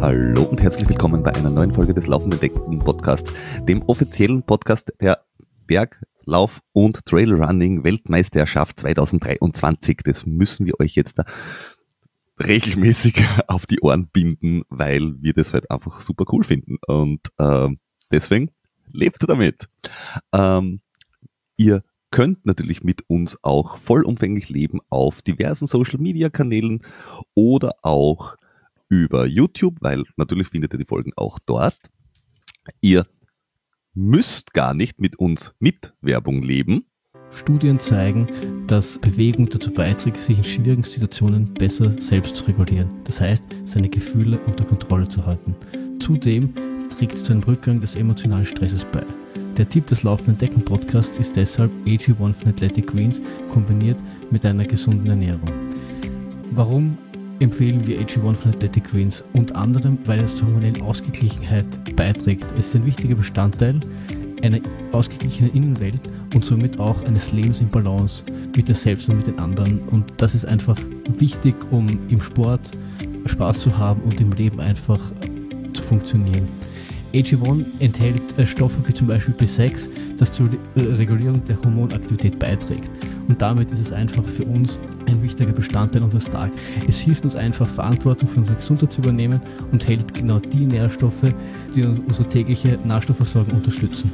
Hallo und herzlich willkommen bei einer neuen Folge des Laufenden Decken Podcasts, dem offiziellen Podcast der Berglauf- und Trailrunning Weltmeisterschaft 2023. Das müssen wir euch jetzt da regelmäßig auf die Ohren binden, weil wir das halt einfach super cool finden. Und äh, deswegen lebt damit. Ähm, ihr könnt natürlich mit uns auch vollumfänglich leben auf diversen Social Media Kanälen oder auch über YouTube, weil natürlich findet ihr die Folgen auch dort. Ihr müsst gar nicht mit uns mit Werbung leben. Studien zeigen, dass Bewegung dazu beiträgt, sich in schwierigen Situationen besser selbst zu regulieren. Das heißt, seine Gefühle unter Kontrolle zu halten. Zudem trägt es zu einem Rückgang des emotionalen Stresses bei. Der Tipp des Laufenden Decken Podcasts ist deshalb AG1 von Athletic Greens kombiniert mit einer gesunden Ernährung. Warum empfehlen wir AG1 von Athletic Greens. Unter anderem, weil es zur hormonellen Ausgeglichenheit beiträgt. Es ist ein wichtiger Bestandteil einer ausgeglichenen Innenwelt und somit auch eines Lebens in Balance mit dir selbst und mit den anderen. Und das ist einfach wichtig, um im Sport Spaß zu haben und im Leben einfach zu funktionieren. AG1 enthält äh, Stoffe wie zum Beispiel B6, das zur Regulierung der Hormonaktivität beiträgt. Und damit ist es einfach für uns ein wichtiger Bestandteil unseres Tages. Es hilft uns einfach, Verantwortung für unsere Gesundheit zu übernehmen und hält genau die Nährstoffe, die unsere tägliche Nahrstoffversorgung unterstützen.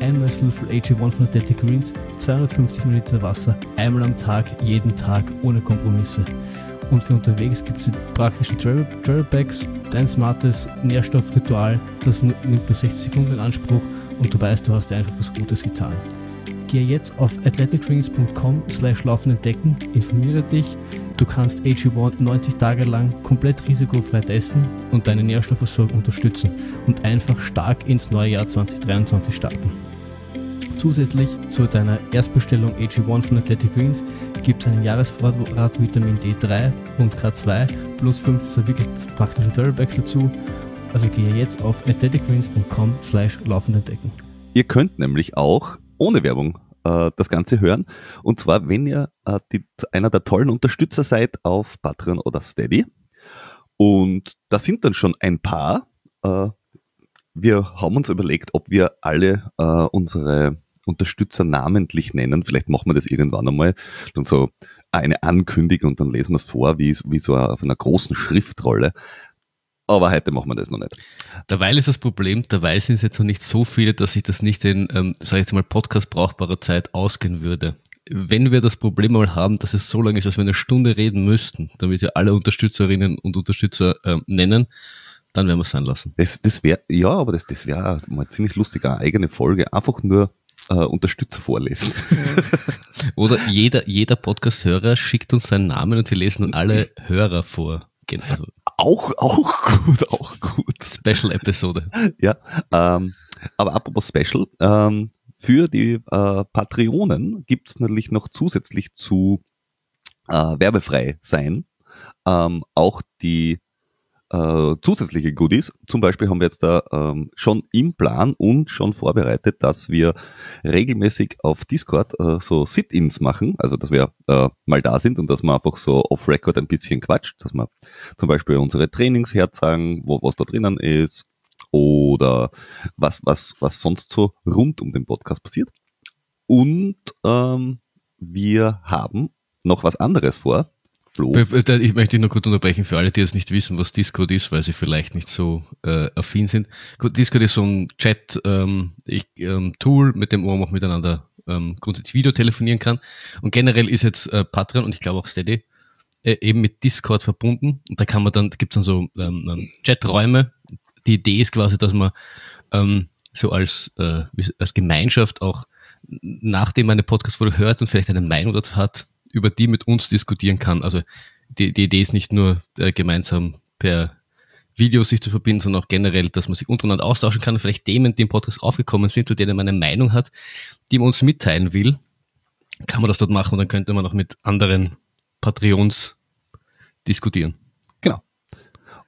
Ein Esslöffel AG1 von Athletic Greens, 250 ml Wasser, einmal am Tag, jeden Tag, ohne Kompromisse. Und für unterwegs gibt es die praktischen Travel, Travel Bags, dein smartes Nährstoffritual, das nimmt nur 60 Sekunden in Anspruch und du weißt, du hast dir einfach was Gutes getan. Gehe jetzt auf athleticdrinks.com slash laufenden Decken, informiere dich, du kannst AG1 90 Tage lang komplett risikofrei testen und deine Nährstoffversorgung unterstützen und einfach stark ins neue Jahr 2023 starten. Zusätzlich zu deiner Erstbestellung AG1 von Athletic Greens gibt es einen Jahresvorrat Vitamin D3 und K2 plus 5 dieser wirklich praktischen Travelbags dazu. Also gehe jetzt auf athleticgreens.com slash laufenden Decken. Ihr könnt nämlich auch ohne Werbung äh, das Ganze hören. Und zwar, wenn ihr äh, die, einer der tollen Unterstützer seid auf Patreon oder Steady. Und da sind dann schon ein paar. Äh, wir haben uns überlegt, ob wir alle äh, unsere Unterstützer namentlich nennen. Vielleicht machen wir das irgendwann einmal. Und so eine Ankündigung und dann lesen wir es vor, wie, wie so auf einer großen Schriftrolle. Aber heute machen wir das noch nicht. Derweil ist das Problem, derweil sind es jetzt noch nicht so viele, dass sich das nicht in, ähm, sag ich jetzt mal, Podcast brauchbarer Zeit ausgehen würde. Wenn wir das Problem mal haben, dass es so lange ist, dass wir eine Stunde reden müssten, damit wir alle Unterstützerinnen und Unterstützer ähm, nennen, dann werden wir es sein lassen. Das, das wäre, ja, aber das, das wäre mal ziemlich lustig, eine eigene Folge. Einfach nur äh, Unterstützer vorlesen. Oder jeder, jeder Podcast-Hörer schickt uns seinen Namen und wir lesen alle Hörer vor. Genau. Auch, auch gut, auch gut. Special-Episode. Ja, ähm, aber apropos Special, ähm, für die äh, Patreonen gibt's natürlich noch zusätzlich zu äh, werbefrei sein ähm, auch die äh, zusätzliche Goodies. Zum Beispiel haben wir jetzt da ähm, schon im Plan und schon vorbereitet, dass wir regelmäßig auf Discord äh, so Sit-ins machen, also dass wir äh, mal da sind und dass man einfach so off-Record ein bisschen quatscht, dass wir zum Beispiel unsere Trainings herzeigen, wo was da drinnen ist oder was, was, was sonst so rund um den Podcast passiert. Und ähm, wir haben noch was anderes vor. Flo. Ich möchte nur kurz unterbrechen für alle, die jetzt nicht wissen, was Discord ist, weil sie vielleicht nicht so äh, affin sind. Discord ist so ein Chat-Tool, ähm, ähm, mit dem man auch miteinander ähm, grundsätzlich Video telefonieren kann. Und generell ist jetzt äh, Patreon und ich glaube auch Steady äh, eben mit Discord verbunden. Und da kann man dann, da gibt's dann so ähm, ähm, Chaträume. Die Idee ist quasi, dass man ähm, so als, äh, als Gemeinschaft auch nachdem man eine Podcast-Folge hört und vielleicht eine Meinung dazu hat, über die mit uns diskutieren kann. Also die, die Idee ist nicht nur äh, gemeinsam per Video sich zu verbinden, sondern auch generell, dass man sich untereinander austauschen kann vielleicht Themen, die im Podcast aufgekommen sind, zu denen man eine Meinung hat, die man uns mitteilen will, kann man das dort machen und dann könnte man auch mit anderen Patreons diskutieren. Genau.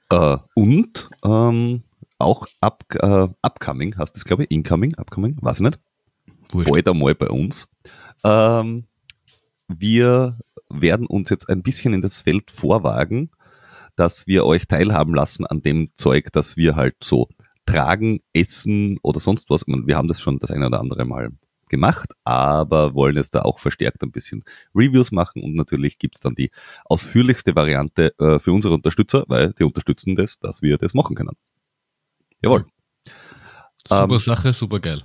Äh, und ähm, auch up, äh, upcoming, hast du es glaube ich, incoming, upcoming, weiß ich nicht. Wurscht. Bald einmal bei uns. Ähm, wir werden uns jetzt ein bisschen in das Feld vorwagen, dass wir euch teilhaben lassen an dem Zeug, das wir halt so tragen, essen oder sonst was. wir haben das schon das eine oder andere Mal gemacht, aber wollen jetzt da auch verstärkt ein bisschen Reviews machen und natürlich gibt's dann die ausführlichste Variante äh, für unsere Unterstützer, weil die unterstützen das, dass wir das machen können. Jawohl. Super ähm, Sache, super geil.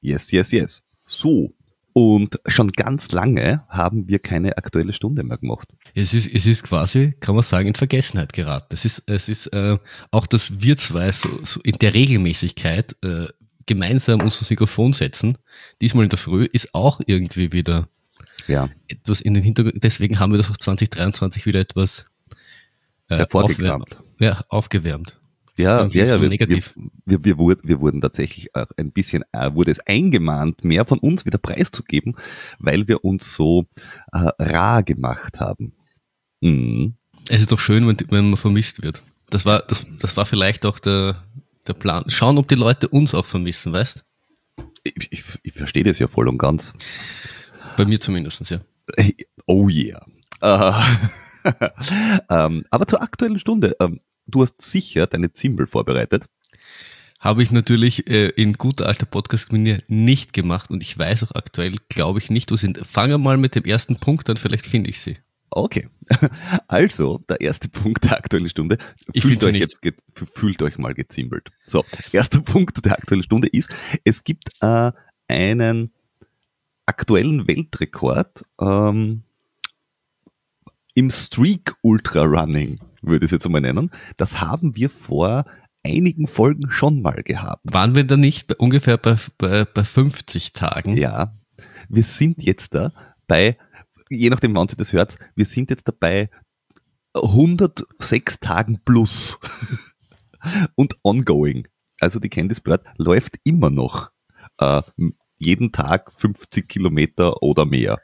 Yes, yes, yes. So. Und schon ganz lange haben wir keine aktuelle Stunde mehr gemacht. Es ist, es ist quasi, kann man sagen, in Vergessenheit geraten. Es ist, es ist äh, auch, dass wir zwei so, so in der Regelmäßigkeit äh, gemeinsam uns das Mikrofon setzen, diesmal in der Früh, ist auch irgendwie wieder ja. etwas in den Hintergrund. Deswegen haben wir das auch 2023 wieder etwas äh, aufgewärmt. Ja, aufgewärmt. Ja, ja, ja, wir, negativ. Wir, wir, wir, wir wurden tatsächlich auch ein bisschen, äh, wurde es eingemahnt, mehr von uns wieder preiszugeben, weil wir uns so äh, rar gemacht haben. Mhm. Es ist doch schön, wenn, wenn man vermisst wird. Das war, das, das war vielleicht auch der, der Plan. Schauen, ob die Leute uns auch vermissen, weißt? Ich, ich, ich verstehe das ja voll und ganz. Bei mir zumindest, ja. Oh yeah. Uh, ähm, aber zur aktuellen Stunde. Ähm, du hast sicher deine Zimbel vorbereitet. Habe ich natürlich äh, in guter alter Podcast-Manier nicht gemacht und ich weiß auch aktuell, glaube ich, nicht, wo sie sind. Fange mal mit dem ersten Punkt an, vielleicht finde ich sie. Okay. Also, der erste Punkt der aktuellen Stunde. Ich fühlt euch jetzt, fühlt euch mal gezimbelt. So, erster Punkt der aktuellen Stunde ist, es gibt äh, einen aktuellen Weltrekord ähm, im Streak Ultra Running, würde ich es jetzt einmal nennen. Das haben wir vor einigen Folgen schon mal gehabt. Waren wir da nicht bei, ungefähr bei, bei, bei 50 Tagen? Ja, wir sind jetzt da bei je nachdem, wann Sie das hört, wir sind jetzt dabei 106 Tagen plus und ongoing. Also die Candice Bird läuft immer noch äh, jeden Tag 50 Kilometer oder mehr.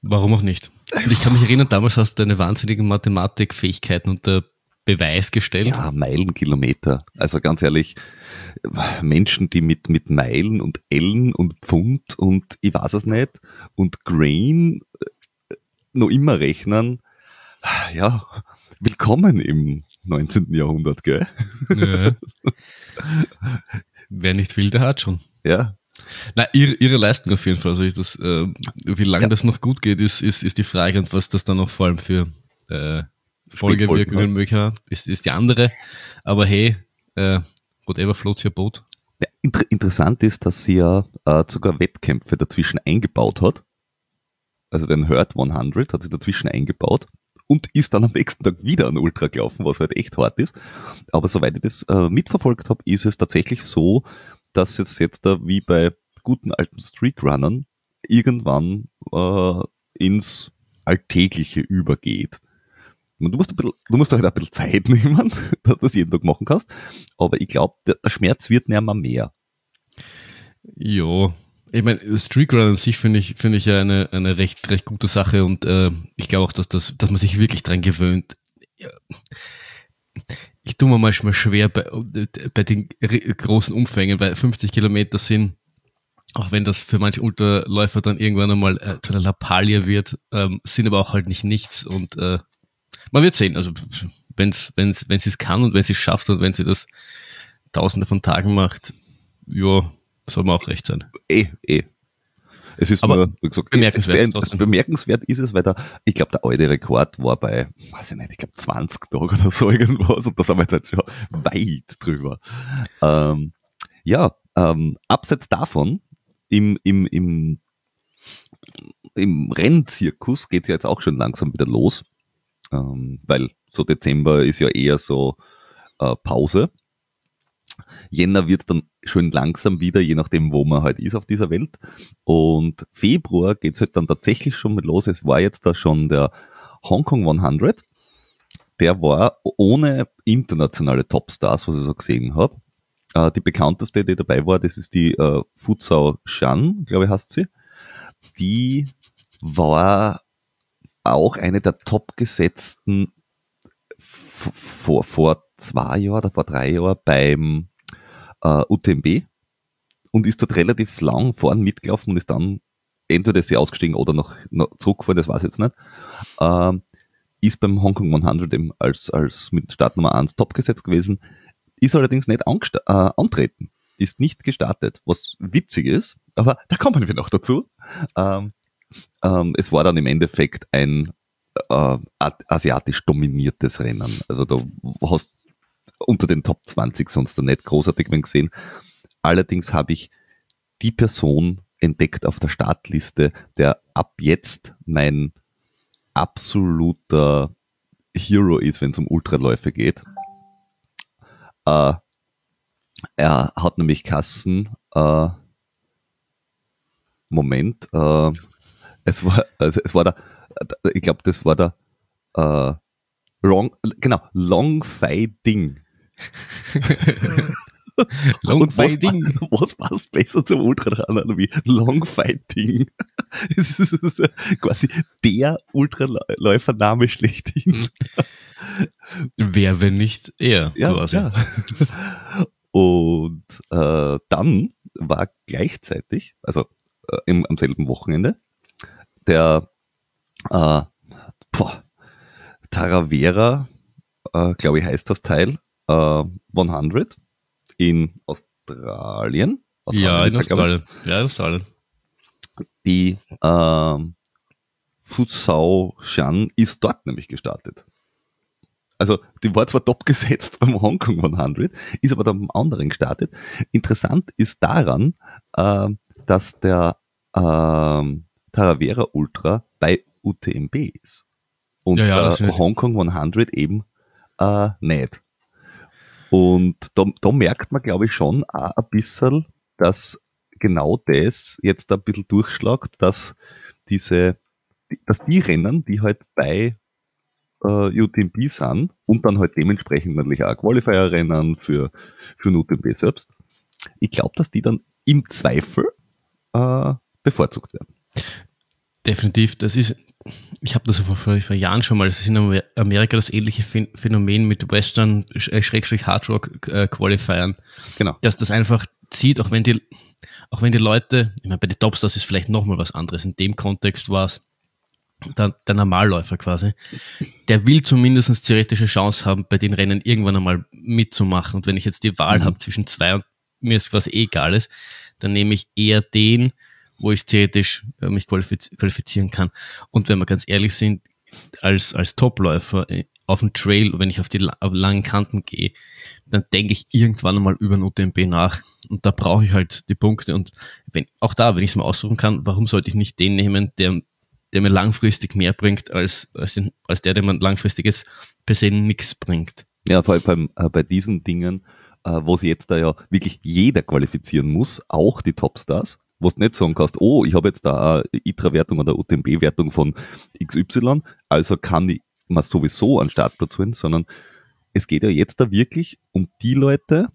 Warum auch nicht? Und ich kann mich erinnern, damals hast du deine wahnsinnigen Mathematikfähigkeiten unter Beweis gestellt. Ja, Meilenkilometer. Also ganz ehrlich, Menschen, die mit, mit Meilen und Ellen und Pfund und ich weiß es nicht und Grain äh, noch immer rechnen, ja, willkommen im 19. Jahrhundert, gell? Ja. Wer nicht will, der hat schon. Ja. Na, ihre, ihre Leistung auf jeden Fall. Also das, äh, wie lange ja. das noch gut geht, ist, ist, ist die Frage und was das dann noch vor allem für äh, Folgewirkungen ne? möglich hat, ist, ist die andere. Aber hey, äh, whatever floats your boat. Ja, inter interessant ist, dass sie ja äh, sogar Wettkämpfe dazwischen eingebaut hat. Also den Hurt 100 hat sie dazwischen eingebaut und ist dann am nächsten Tag wieder an Ultra gelaufen, was halt echt hart ist. Aber soweit ich das äh, mitverfolgt habe, ist es tatsächlich so, dass es jetzt da wie bei guten alten Streakrunnern irgendwann äh, ins Alltägliche übergeht. Du musst, ein bisschen, du musst halt ein bisschen Zeit nehmen, dass du das jeden Tag machen kannst. Aber ich glaube, der, der, Schmerz wird nicht mehr mehr. Ja, ich meine, Streakrun an sich finde ich, finde ich ja eine, eine recht, recht gute Sache und äh, ich glaube auch, dass, das, dass man sich wirklich dran gewöhnt. Ich tue mir manchmal schwer bei, bei den großen Umfängen, weil 50 Kilometer sind, auch wenn das für manche Ultraläufer dann irgendwann einmal äh, zu einer Lappalie wird, ähm, sind aber auch halt nicht nichts und äh, man wird sehen. Also wenn's, wenn's, wenn sie es kann und wenn sie es schafft und wenn sie das tausende von Tagen macht, ja, soll man auch recht sein. Eh, eh. Es ist Aber nur, wie gesagt, bemerkenswert, sehr, bemerkenswert ist es, weil da, ich glaube, der alte Rekord war bei, weiß ich nicht, ich glaube 20 Tage oder so irgendwas und da sind wir jetzt halt schon weit drüber. Ähm, ja, ähm, abseits davon, im, im, im, im Rennzirkus geht es ja jetzt auch schon langsam wieder los ähm, weil so Dezember ist ja eher so äh, Pause. Jänner wird dann schön langsam wieder, je nachdem, wo man halt ist auf dieser Welt. Und Februar geht's halt dann tatsächlich schon mit los. Es war jetzt da schon der Hongkong 100. Der war ohne internationale Topstars, was ich so gesehen habe. Äh, die bekannteste, die dabei war, das ist die äh, Fuzhou Shan, glaube ich, heißt sie. Die war auch eine der topgesetzten vor, vor zwei Jahren oder vor drei Jahren beim äh, UTMB und ist dort relativ lang vorn mitgelaufen und ist dann entweder sie ausgestiegen oder noch, noch zurückgefahren, das weiß ich jetzt nicht. Ähm, ist beim Hong Kong 100 eben als, als mit Start Nummer 1 top gesetzt gewesen, ist allerdings nicht äh, antreten, ist nicht gestartet, was witzig ist, aber da kommen wir noch dazu. Ähm, ähm, es war dann im Endeffekt ein äh, asiatisch dominiertes Rennen. Also da hast unter den Top 20 sonst nicht großartig gesehen. Allerdings habe ich die Person entdeckt auf der Startliste, der ab jetzt mein absoluter Hero ist, wenn es um Ultraläufe geht. Äh, er hat nämlich Kassen. Äh, Moment, äh, es war, also es war der, ich glaube, das war der äh, Wrong, genau, Long Fighting. Long Fighting. Was, was passt besser zum Ultrarunner wie Long Fighting? Es ist quasi der Ultraläufername schlechthin. Wer, wenn nicht er? Ja, quasi. ja. Und äh, dann war gleichzeitig, also äh, im, am selben Wochenende, der äh, boah, Taravera, äh, glaube ich, heißt das Teil, äh, 100 in Australien. Australien ja, in Australien. Ja, in Australien. Die ähm, Fusao Shan ist dort nämlich gestartet. Also die war zwar top gesetzt beim Hongkong 100, ist aber dann beim anderen gestartet. Interessant ist daran, äh, dass der äh, Taravera Ultra bei UTMB ist. Und ja, ja, äh, Hongkong 100 eben äh, nicht. Und da, da merkt man, glaube ich, schon auch ein bisschen, dass genau das jetzt ein bisschen durchschlagt, dass diese, dass die Rennen, die halt bei äh, UTMB sind und dann halt dementsprechend natürlich auch Qualifier-Rennen für, für UTMB selbst, ich glaube, dass die dann im Zweifel äh, bevorzugt werden. Definitiv, das ist, ich habe das vor, vor, Jahren schon mal, das ist in Amerika das ähnliche Phänomen mit Western äh, Schrägstrich Hard Rock äh, Qualifiern. Genau. Dass das einfach zieht, auch wenn die, auch wenn die Leute, ich meine, bei den Tops, das ist vielleicht nochmal was anderes. In dem Kontext war es der, der Normalläufer quasi. Der will zumindest theoretische Chance haben, bei den Rennen irgendwann einmal mitzumachen. Und wenn ich jetzt die Wahl mhm. habe zwischen zwei und mir ist quasi egal ist, dann nehme ich eher den, wo ich theoretisch äh, mich qualifizieren kann. Und wenn wir ganz ehrlich sind, als, als Topläufer äh, auf dem Trail, wenn ich auf die auf langen Kanten gehe, dann denke ich irgendwann einmal über ein UTMB nach. Und da brauche ich halt die Punkte. Und wenn, auch da, wenn ich es mal aussuchen kann, warum sollte ich nicht den nehmen, der, der mir langfristig mehr bringt, als, als, den, als der, der mir langfristig jetzt per se nichts bringt. Ja, vor allem bei, äh, bei diesen Dingen, äh, wo sich jetzt da ja wirklich jeder qualifizieren muss, auch die Topstars wo du nicht sagen kannst, oh, ich habe jetzt da eine ITRA-Wertung oder UTMB-Wertung von XY, also kann ich mal sowieso einen Startplatz holen, sondern es geht ja jetzt da wirklich um die Leute,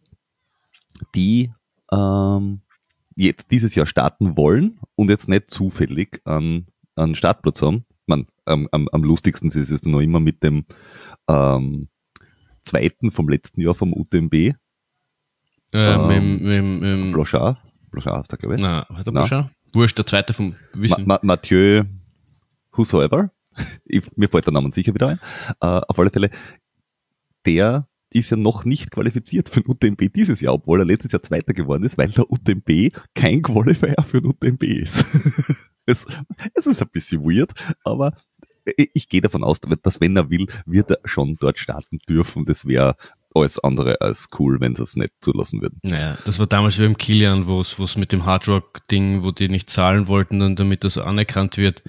die ähm, jetzt dieses Jahr starten wollen und jetzt nicht zufällig einen, einen Startplatz haben. Man, ähm, am, am lustigsten ist es noch immer mit dem ähm, zweiten vom letzten Jahr vom UTMB. Äh, ähm, mit, mit, mit, Blochard. Blochard heißt der, glaube ich. Na, hat er Blochard? Wurscht, der zweite vom Wissen. Ma Ma Mathieu Whosoever. ich, mir fällt der Name sicher wieder ein. Uh, auf alle Fälle, der ist ja noch nicht qualifiziert für den UTMB dieses Jahr, obwohl er letztes Jahr Zweiter geworden ist, weil der UTMB kein Qualifier für den UTMB ist. es, es ist ein bisschen weird, aber ich gehe davon aus, dass wenn er will, wird er schon dort starten dürfen. Das wäre alles andere als cool, wenn sie es nicht zulassen würden. Naja, das war damals wie beim Kilian, wo es mit dem Hardrock-Ding, wo die nicht zahlen wollten und damit das anerkannt wird.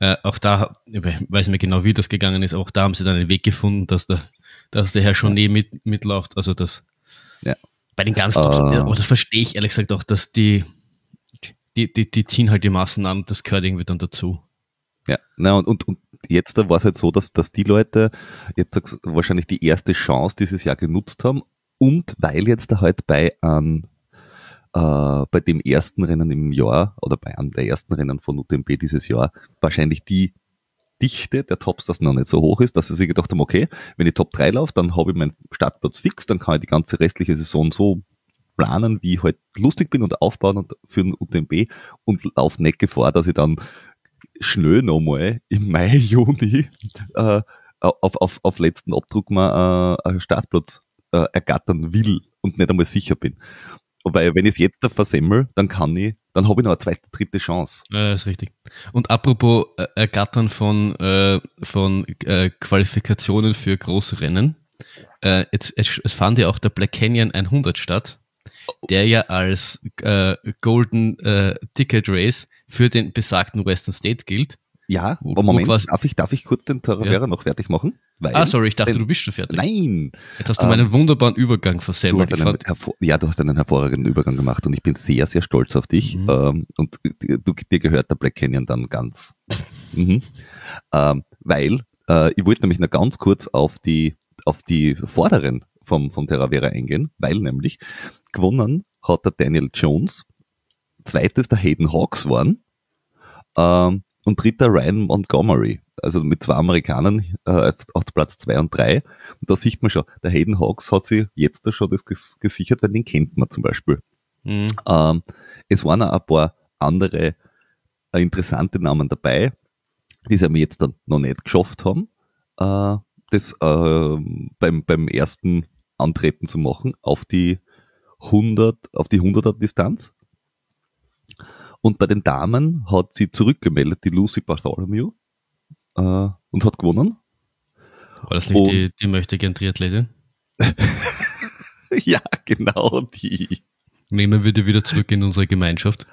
Äh, auch da, ich weiß nicht genau, wie das gegangen ist, auch da haben sie dann einen Weg gefunden, dass der, dass der Herr schon ja. mit, mitläuft. Also das ja. bei den ganzen, uh, aber das verstehe ich ehrlich gesagt auch, dass die, die, die, die ziehen halt die Massen an und das gehört irgendwie dann dazu. Ja, na und, und, und jetzt war es halt so, dass, dass die Leute jetzt wahrscheinlich die erste Chance dieses Jahr genutzt haben und weil jetzt da halt bei an äh, bei dem ersten Rennen im Jahr oder bei einem der ersten Rennen von UTMB dieses Jahr wahrscheinlich die Dichte der Tops das noch nicht so hoch ist, dass sie sich gedacht haben, okay, wenn ich Top 3 laufe, dann habe ich meinen Startplatz fix, dann kann ich die ganze restliche Saison so planen, wie ich halt lustig bin und aufbauen und für den UTMB und laufe nicht Gefahr, dass ich dann schnell nochmal im Mai, Juni äh, auf, auf, auf letzten Abdruck mal äh, einen Startplatz äh, ergattern will und nicht einmal sicher bin. Weil wenn ich es jetzt da versemmel, dann kann ich, dann habe ich noch eine zweite, dritte Chance. Ja, ist richtig. Und apropos äh, Ergattern von, äh, von äh, Qualifikationen für große Rennen, äh, jetzt, es, es fand ja auch der Black Canyon 100 statt, der ja als äh, Golden äh, Ticket Race für den besagten Western State gilt. Ja, wo, Moment, quasi, darf, ich, darf ich kurz den Taravera ja. noch fertig machen? Weil, ah, sorry, ich dachte, denn, du bist schon fertig. Nein. Jetzt hast du meinen ähm, wunderbaren Übergang versemmelt. Du ja, du hast einen hervorragenden Übergang gemacht und ich bin sehr, sehr stolz auf dich. Mhm. Ähm, und du, dir gehört der Black Canyon dann ganz. mhm. ähm, weil, äh, ich wollte nämlich noch ganz kurz auf die, auf die Vorderen vom, vom Terravera eingehen, weil nämlich gewonnen hat der Daniel Jones, zweites der Hayden Hawks waren, ähm, und dritter Ryan Montgomery, also mit zwei Amerikanern äh, auf Platz zwei und drei. Und da sieht man schon, der Hayden Hawks hat sich jetzt da schon das gesichert, weil den kennt man zum Beispiel. Mhm. Ähm, es waren auch ein paar andere äh, interessante Namen dabei, die sie mir jetzt dann noch nicht geschafft haben, äh, das äh, beim, beim ersten Antreten zu machen auf die 100, auf die 100er Distanz. Und bei den Damen hat sie zurückgemeldet, die Lucy Bartholomew, äh, und hat gewonnen. War das nicht und, die, die möchte gern Triathletin? ja, genau die. Nehmen wir die wieder zurück in unsere Gemeinschaft.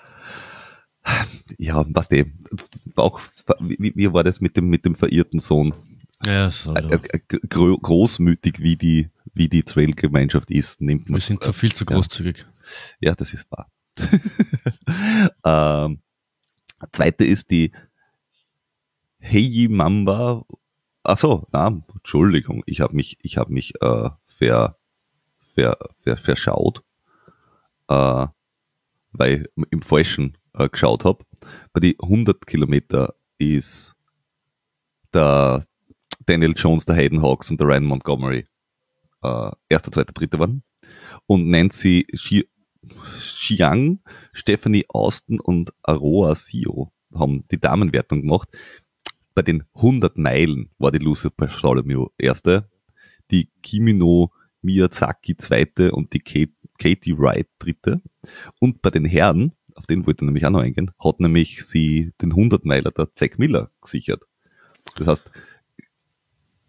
Ja, was dem. Auch, wie, wie war das mit dem, mit dem verirrten Sohn? Ja, so, äh, äh, großmütig, wie die, wie die Trail-Gemeinschaft ist, nimmt man. Wir sind zu viel zu großzügig. Ja, ja das ist wahr. ähm, zweite ist die Heiji Mamba. Achso, na, Entschuldigung, ich habe mich, ich habe mich äh, ver, ver, ver, verschaut, äh, weil ich im Falschen äh, geschaut habe. Bei die 100 Kilometer ist der Daniel Jones, der Hayden Hawks und der Ryan Montgomery äh, erster, zweiter, dritter waren. Und Nancy Xiang, Stephanie Austin und Aroa Sio haben die Damenwertung gemacht. Bei den 100 Meilen war die Lucy Bartholomew erste, die Kimino Miyazaki zweite und die Kate, Katie Wright dritte. Und bei den Herren, auf den wollte ich nämlich auch noch eingehen, hat nämlich sie den 100 Meiler der Zack Miller gesichert. Das heißt,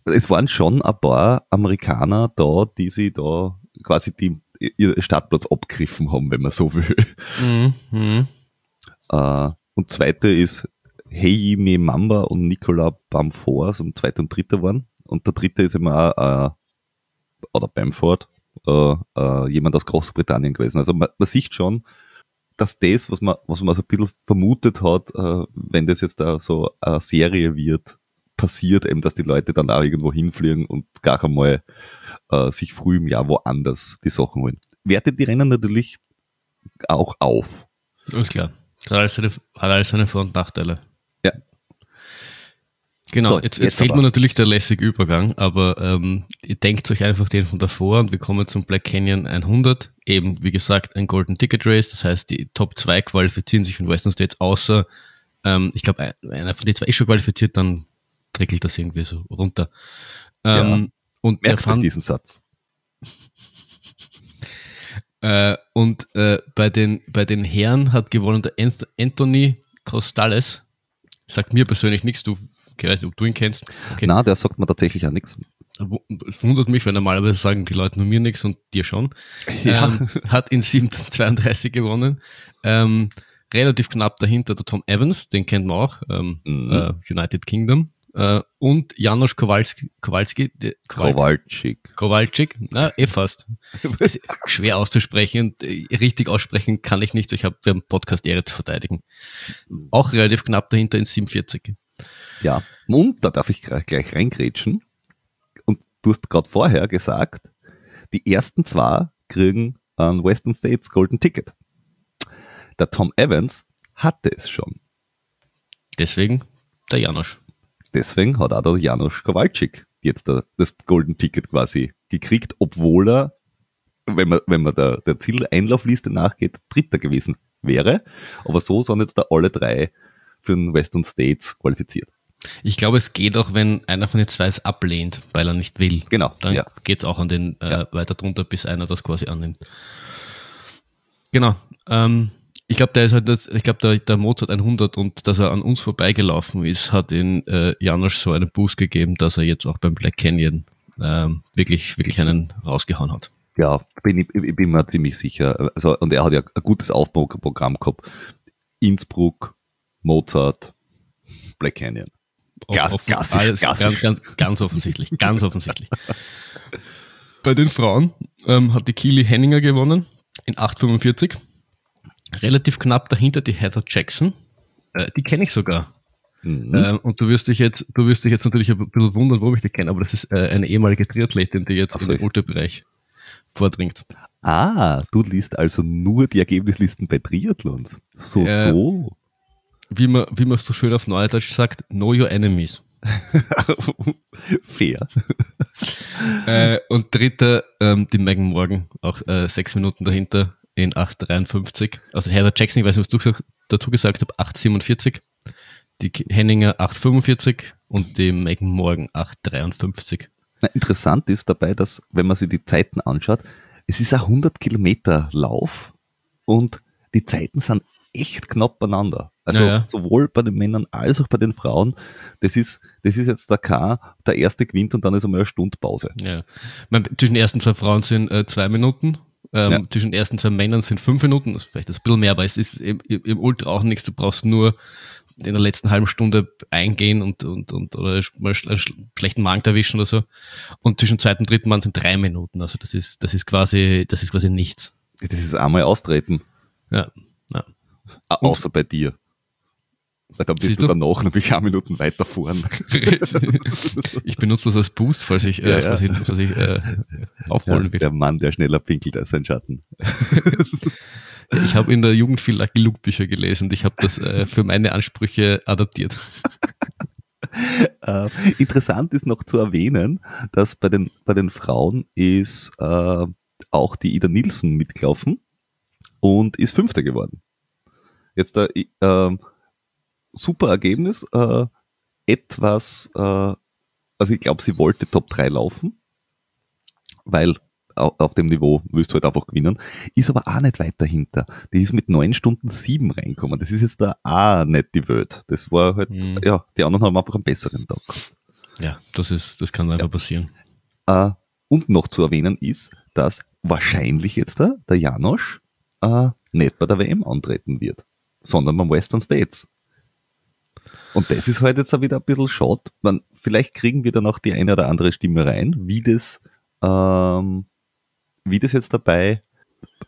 es waren schon ein paar Amerikaner da, die sie da quasi die, ihr Startplatz abgriffen haben, wenn man so will. Mhm. Äh, und zweite ist Heime Mamba und Nicola Bamfors und zweiter und dritter waren. Und der dritte ist immer auch, äh, oder Bamford, äh, äh, jemand aus Großbritannien gewesen. Also man, man sieht schon, dass das, was man, was man so ein bisschen vermutet hat, äh, wenn das jetzt da so eine Serie wird, passiert, eben, dass die Leute dann auch irgendwo hinfliegen und gar einmal äh, sich früh im Jahr woanders die Sachen holen. Wertet die Rennen natürlich auch auf. Ist klar. Hat alles seine, hat alles seine Vor- und Nachteile. Ja. Genau, so, jetzt, jetzt, jetzt fehlt mir natürlich der lässige Übergang, aber ähm, ihr denkt euch einfach den von davor und wir kommen zum Black Canyon 100. Eben, wie gesagt, ein Golden Ticket Race, das heißt, die Top 2 qualifizieren sich von Western States, außer, ähm, ich glaube, einer von den zwei ist schon qualifiziert, dann trickelt das irgendwie so runter. Ähm, ja. Und Merkt fand diesen Satz. äh, und äh, bei den bei den Herren hat gewonnen der Anthony Costales. Sagt mir persönlich nichts. Du, ich weiß nicht, ob du ihn kennst. Okay. Na, der sagt mir tatsächlich auch nichts. Es wundert mich, weil normalerweise sagen die Leute nur mir nichts und dir schon. Ja. Ähm, hat in 732 gewonnen. Ähm, relativ knapp dahinter der Tom Evans, den kennt man auch, ähm, mhm. äh, United Kingdom. Äh, und Janusz Kowalski, Kowalski, Kowalczyk. Kowalczyk, na, eh fast. schwer auszusprechen und äh, richtig aussprechen kann ich nicht. Ich habe den Podcast Ehre zu verteidigen. Auch relativ knapp dahinter in 47. Ja, und da darf ich gleich, gleich reingrätschen. Und du hast gerade vorher gesagt, die ersten zwei kriegen ein Western States Golden Ticket. Der Tom Evans hatte es schon. Deswegen der Janosch deswegen hat auch der Janusz Kowalczyk jetzt das Golden Ticket quasi gekriegt, obwohl er wenn man, wenn man der, der Zieleinlaufliste nachgeht, Dritter gewesen wäre. Aber so sind jetzt da alle drei für den Western States qualifiziert. Ich glaube, es geht auch, wenn einer von den zwei es ablehnt, weil er nicht will. Genau. Dann ja. geht es auch an den äh, Ja. weiter drunter, bis einer das quasi annimmt. Genau. Ähm, ich glaube, der ist halt, ich glaube, der, der Mozart 100 und dass er an uns vorbeigelaufen ist, hat in äh, Janosch so einen Boost gegeben, dass er jetzt auch beim Black Canyon ähm, wirklich, wirklich einen rausgehauen hat. Ja, bin ich, ich bin mir ziemlich sicher. Also, und er hat ja ein gutes Aufbauprogramm gehabt. Innsbruck, Mozart, Black Canyon. Klass- Offen- klassisch, alles, klassisch. Ganz, ganz, ganz offensichtlich, ganz offensichtlich. Bei den Frauen ähm, hat die Keely Henninger gewonnen in 8,45. Relativ knapp dahinter die Heather Jackson. Äh, die kenne ich sogar. Mhm. Ähm, und du wirst dich jetzt, du wirst dich jetzt natürlich ein bisschen wundern, warum ich die kenne, aber das ist äh, eine ehemalige Triathletin, die jetzt Ach so, in den ich- Ultrabereich vordringt. Ah, du liest also nur die Ergebnislisten bei Triathlons. So, Äh, so. Wie man, wie man es so schön auf Neudeutsch sagt, know your enemies. Fair. äh, und dritter, ähm, die Megan Morgan, auch äh, sechs Minuten dahinter in 8,53. Also Heather Jackson, ich weiß nicht, was du gesagt- dazu gesagt hast, 8,47. Die Henninger 8,45 und die Megan Morgan 8,53. Na, interessant ist dabei, dass, wenn man sich die Zeiten anschaut, es ist ein 100 Kilometer Lauf und die Zeiten sind echt knapp beieinander. Also Ja, ja. sowohl bei den Männern als auch bei den Frauen. Das ist, das ist jetzt der K, der erste gewinnt und dann ist einmal eine Stunde Pause. Ja. Zwischen den ersten zwei Frauen sind äh, zwei Minuten. Ähm, Ja. Zwischen den ersten zwei Männern sind fünf Minuten, also vielleicht ist ein bisschen mehr, aber es ist im, im Ultra auch nichts. Du brauchst nur in der letzten halben Stunde eingehen und, und, und oder mal einen sch- schlechten Magen erwischen oder so. Und zwischen zweiten und dritten Mann sind drei Minuten. Also das ist, das ist quasi, das ist quasi nichts. Das ist einmal austreten, Ja. ja. au- außer bei dir. Weil dann bist Siehst du du? danach nämlich eine Minuten weiter vorn. ich benutze das als Boost, falls ich, äh, Ja, ja. falls ich, falls ich äh, Ja, aufholen will. der Mann, der schneller pinkelt als sein Schatten. Ich habe in der Jugend viel Lucky Luke Bücher gelesen und ich habe das äh, für meine Ansprüche adaptiert. Äh, interessant ist noch zu erwähnen, dass bei den, bei den Frauen ist äh, auch die Ida Nilsson mitgelaufen und ist Fünfter geworden. Jetzt ein äh, super Ergebnis, äh, etwas, äh, also ich glaube, sie wollte Top 3 laufen, weil au- auf dem Niveau willst du halt einfach gewinnen, ist aber auch nicht weit dahinter. Die ist mit neun Stunden sieben reinkommen. Das ist jetzt da auch nicht die Welt. Das war halt, Mhm. ja, die anderen haben einfach einen besseren Tag. Ja, das ist, das kann einfach passieren. Äh, und noch zu erwähnen ist, dass wahrscheinlich jetzt der, der Janosch äh, nicht bei der WM antreten wird, sondern beim Western States. Und das ist halt jetzt auch wieder ein bisschen schade. Man, vielleicht kriegen wir dann auch die eine oder andere Stimme rein, wie das, ähm, wie das jetzt dabei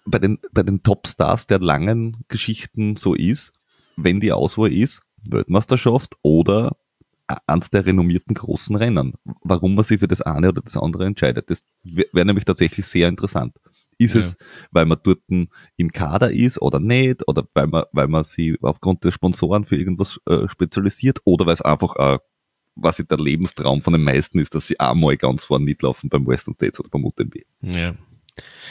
bei den, bei den Topstars der langen Geschichten so ist, wenn die Auswahl ist, Weltmeisterschaft oder eins der renommierten großen Rennen. Warum man sich für das eine oder das andere entscheidet, das wäre wär nämlich tatsächlich sehr interessant. Ist Ja. es, weil man dort im Kader ist oder nicht, oder weil man, weil man sie aufgrund der Sponsoren für irgendwas äh, spezialisiert, oder weil es einfach, äh, was der Lebenstraum von den meisten ist, dass sie einmal ganz vorne mitlaufen beim Western States oder beim UTMB. Ja.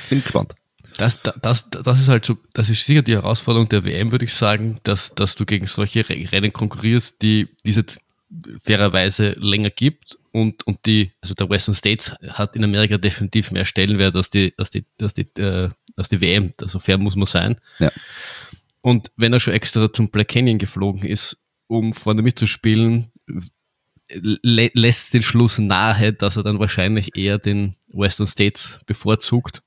Bin gespannt. Das, das, das ist halt so, das ist sicher die Herausforderung der WM, würde ich sagen, dass, dass du gegen solche Re- Rennen konkurrierst, die, die es jetzt fairerweise länger gibt und, und die, also der Western States hat in Amerika definitiv mehr Stellenwert als die, als die, als die, äh, als die WM. Also fair muss man sein. Ja. Und wenn er schon extra zum Black Canyon geflogen ist, um vorne mitzuspielen, lä lässt den Schluss nahe, dass er dann wahrscheinlich eher den Western States bevorzugt.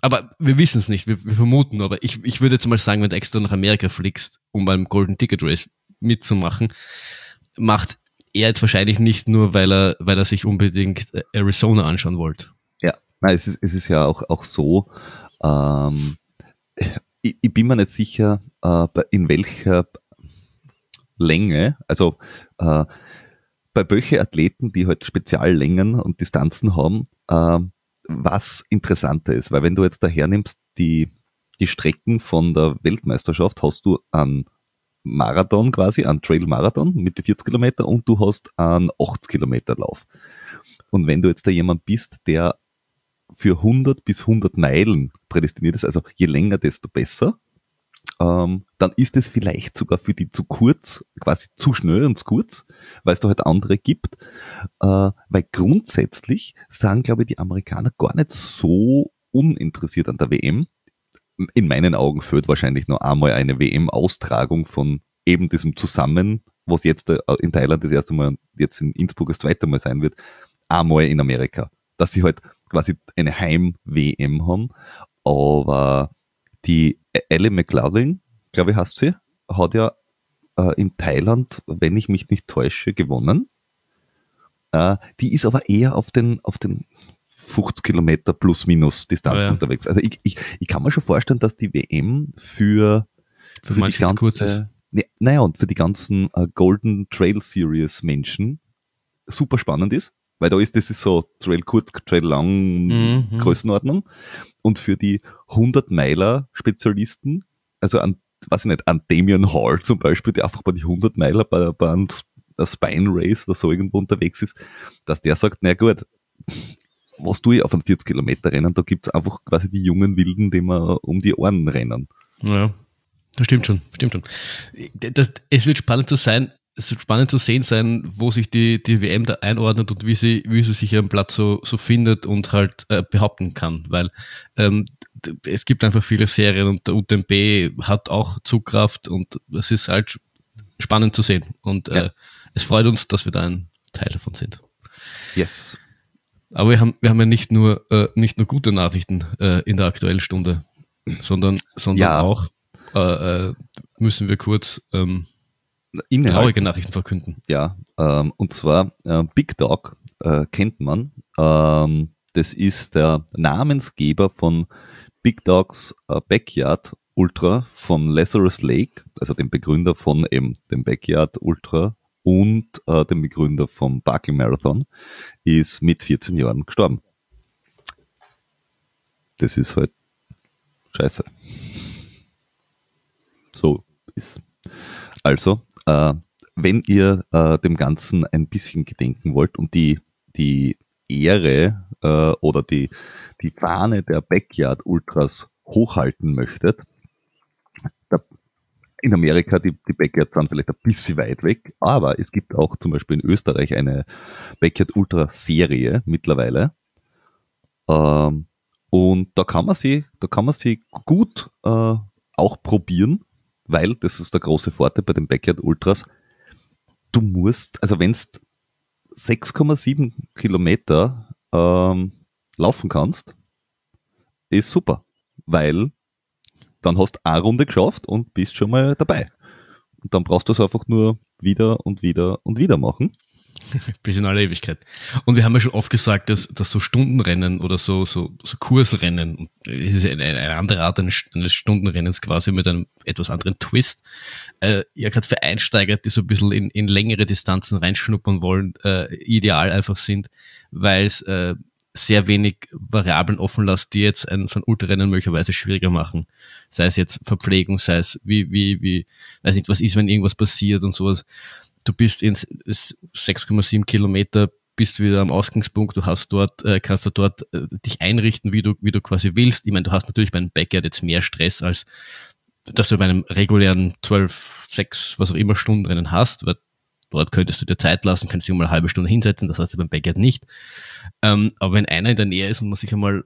Aber wir wissen es nicht, wir, wir vermuten, aber ich, ich würde jetzt mal sagen, wenn du extra nach Amerika fliegst, um beim Golden Ticket Race mitzumachen, macht er jetzt wahrscheinlich nicht nur, weil er, weil er sich unbedingt Arizona anschauen wollte. Ja, nein, es ist, es ist ja auch, auch so, ähm, ich, ich bin mir nicht sicher, äh, in welcher Länge, also äh, bei welchen Athleten, die halt Speziallängen und Distanzen haben, äh, was interessanter ist. Weil wenn du jetzt daher nimmst, die, die Strecken von der Weltmeisterschaft, hast du einen Marathon quasi, einen Trail-Marathon mit den 40 Kilometer und du hast einen 80 Kilometer Lauf. Und wenn du jetzt da jemand bist, der für 100 bis 100 Meilen prädestiniert ist, also je länger, desto besser, ähm, dann ist es vielleicht sogar für die zu kurz, quasi zu schnell und zu kurz, weil es da halt andere gibt. Äh, weil grundsätzlich sagen, glaube ich, die Amerikaner gar nicht so uninteressiert an der WM. In meinen Augen führt wahrscheinlich noch einmal eine WM-Austragung von eben diesem Zusammen, was jetzt äh, in Thailand das erste Mal, jetzt in Innsbruck das zweite Mal sein wird, einmal in Amerika. Dass sie halt quasi eine Heim-WM haben. Aber die Ellie McLaughlin, glaube ich, heißt sie, hat ja äh, in Thailand, wenn ich mich nicht täusche, gewonnen. Äh, die ist aber eher auf den, auf den 50 Kilometer plus minus Distanz oh ja. unterwegs. Also ich, ich, ich kann mir schon vorstellen, dass die WM für, für, für die ganze, ne, naja, und für die ganzen äh, Golden Trail Series Menschen super spannend ist, weil da ist das ist so Trail kurz, Trail lang mhm. Größenordnung. Und für die 100 Meiler Spezialisten, also an, weiß ich nicht, an Damian Hall zum Beispiel, der einfach bei die 100 Meiler bei, bei einem Spine Race oder so irgendwo unterwegs ist, dass der sagt, na gut, was tue ich auf einem 40 Kilometer Rennen? Da gibt's einfach quasi die jungen Wilden, die mir um die Ohren rennen. Ja, das stimmt schon, stimmt schon. Das, es wird spannend zu sein, es wird spannend zu sehen sein, wo sich die, die WM da einordnet und wie sie, wie sie sich am Platz so, so findet und halt äh, behaupten kann. Weil ähm, es gibt einfach viele Serien und der UTMB hat auch Zugkraft und es ist halt spannend zu sehen. Und äh, ja. es freut uns, dass wir da ein Teil davon sind. Yes. Aber wir haben, wir haben ja nicht nur, äh, nicht nur gute Nachrichten äh, in der aktuellen Stunde, sondern, sondern ja. auch äh, äh müssen wir kurz ähm, traurige Nachrichten verkünden. Ja, ähm, und zwar äh, Big Dog äh, kennt man. Ähm, das ist der Namensgeber von Big Dogs Backyard Ultra vom Lazarus Lake, also dem Begründer von eben dem Backyard Ultra und äh, dem Begründer vom Barkley Marathon, ist mit 14 Jahren gestorben. Das ist halt scheiße. So ist. Also, äh, wenn ihr äh, dem Ganzen ein bisschen gedenken wollt und die, die Ehre äh, oder die, die Fahne der Backyard Ultras hochhalten möchtet, da, in Amerika, die, die Backyards sind vielleicht ein bisschen weit weg, aber es gibt auch zum Beispiel in Österreich eine Backyard Ultra Serie mittlerweile. Ähm, und da kann man sie, da kann man sie gut äh, auch probieren weil, das ist der große Vorteil bei den Backyard Ultras, du musst, also wenn du 6,7 Kilometer ähm, laufen kannst, ist super, weil dann hast du eine Runde geschafft und bist schon mal dabei. Und dann brauchst du es einfach nur wieder und wieder und wieder machen. Bis in alle Ewigkeit. Und wir haben ja schon oft gesagt, dass, dass so Stundenrennen oder so, so, so Kursrennen, es ist eine, eine andere Art eines, Stundenrennens quasi mit einem etwas anderen Twist, äh, ja gerade für Einsteiger, die so ein bisschen in, in längere Distanzen reinschnuppern wollen, äh, ideal einfach sind, weil es äh, sehr wenig Variablen offen lässt, die jetzt ein, so ein Ultrarennen möglicherweise schwieriger machen. Sei es jetzt Verpflegung, sei es wie, wie, wie, weiß nicht, was ist, wenn irgendwas passiert und sowas du bist in 6,7 Kilometer bist wieder am Ausgangspunkt, du hast dort, äh, kannst du dort äh, dich einrichten, wie du, wie du quasi willst. Ich meine, du hast natürlich bei einem Backyard jetzt mehr Stress, als dass du bei einem regulären 12, 6, was auch immer Stunden drinnen hast, weil dort könntest du dir Zeit lassen, könntest dich mal eine halbe Stunde hinsetzen, das hast du beim Backyard nicht. Ähm, aber wenn einer in der Nähe ist und man sich einmal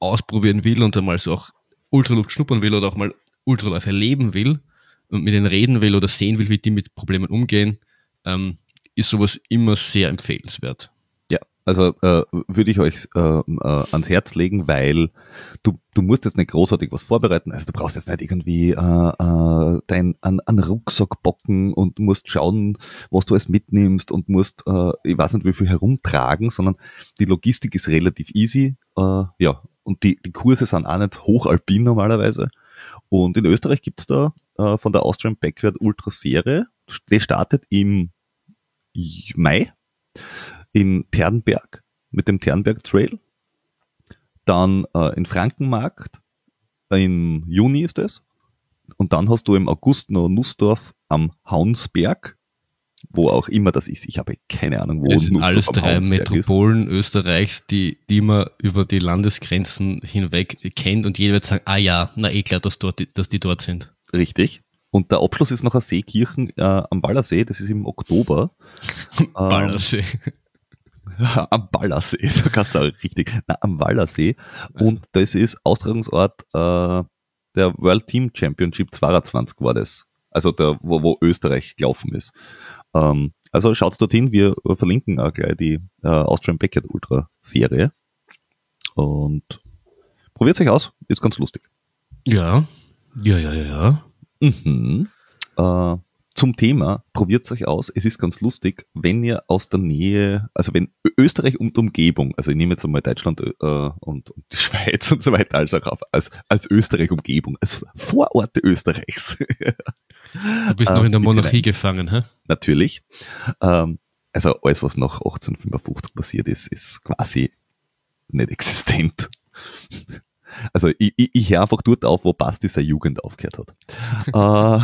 ausprobieren will und einmal so auch Ultraluft schnuppern will oder auch mal Ultraläufe erleben will und mit denen reden will oder sehen will, wie die mit Problemen umgehen, ähm, ist sowas immer sehr empfehlenswert. Also äh, würde ich euch äh, äh, ans Herz legen, weil du, du musst jetzt nicht großartig was vorbereiten. Also du brauchst jetzt nicht irgendwie äh, äh, dein an, an Rucksack bocken und musst schauen, was du alles mitnimmst und musst, äh, ich weiß nicht wie viel herumtragen, sondern die Logistik ist relativ easy. Äh, ja, und die, die Kurse sind auch nicht hochalpin normalerweise. Und in Österreich gibt's da äh, von der Austrian Backyard Ultra Serie, die startet im Mai in Ternberg mit dem Ternberg Trail. Dann äh, in Frankenmarkt im Juni ist es. Und dann hast du im August noch Nussdorf am Haunsberg, wo auch immer das ist. Ich habe keine Ahnung, wo Es sind Nussdorf alles drei Hauensberg Metropolen Österreichs, die, die man über die Landesgrenzen hinweg kennt und jeder wird sagen, ah ja, na eh klar, dass, dort, dass die dort sind. Ist. Richtig. Und der Abschluss ist noch ein Seekirchen äh, am Wallersee, das ist im Oktober. Ähm, Ballersee. am Ballersee, da kannst du auch richtig. Na, am Wallersee. Und das ist Austragungsort äh, der World Team Championship 22 war das. Also der, wo, wo Österreich gelaufen ist. Ähm, also schaut dorthin, wir verlinken auch gleich die äh, Austrian Packet Ultra Serie. Und probiert euch aus, ist ganz lustig. Ja. Ja, ja, ja, ja. Mhm. Äh, zum Thema, probiert euch aus. Es ist ganz lustig, wenn ihr aus der Nähe, also wenn Österreich und Umgebung, also ich nehme jetzt einmal Deutschland äh, und, und die Schweiz und so weiter als auch auf, als, als Österreich Umgebung, als Vororte Österreichs. Du bist noch Ähm, in der Monarchie gefangen, hä? Natürlich. Ähm, also alles, was nach 1855 passiert ist, ist quasi nicht existent. Also ich, ich, ich höre einfach dort auf, wo Basti seine Jugend aufgehört hat. äh,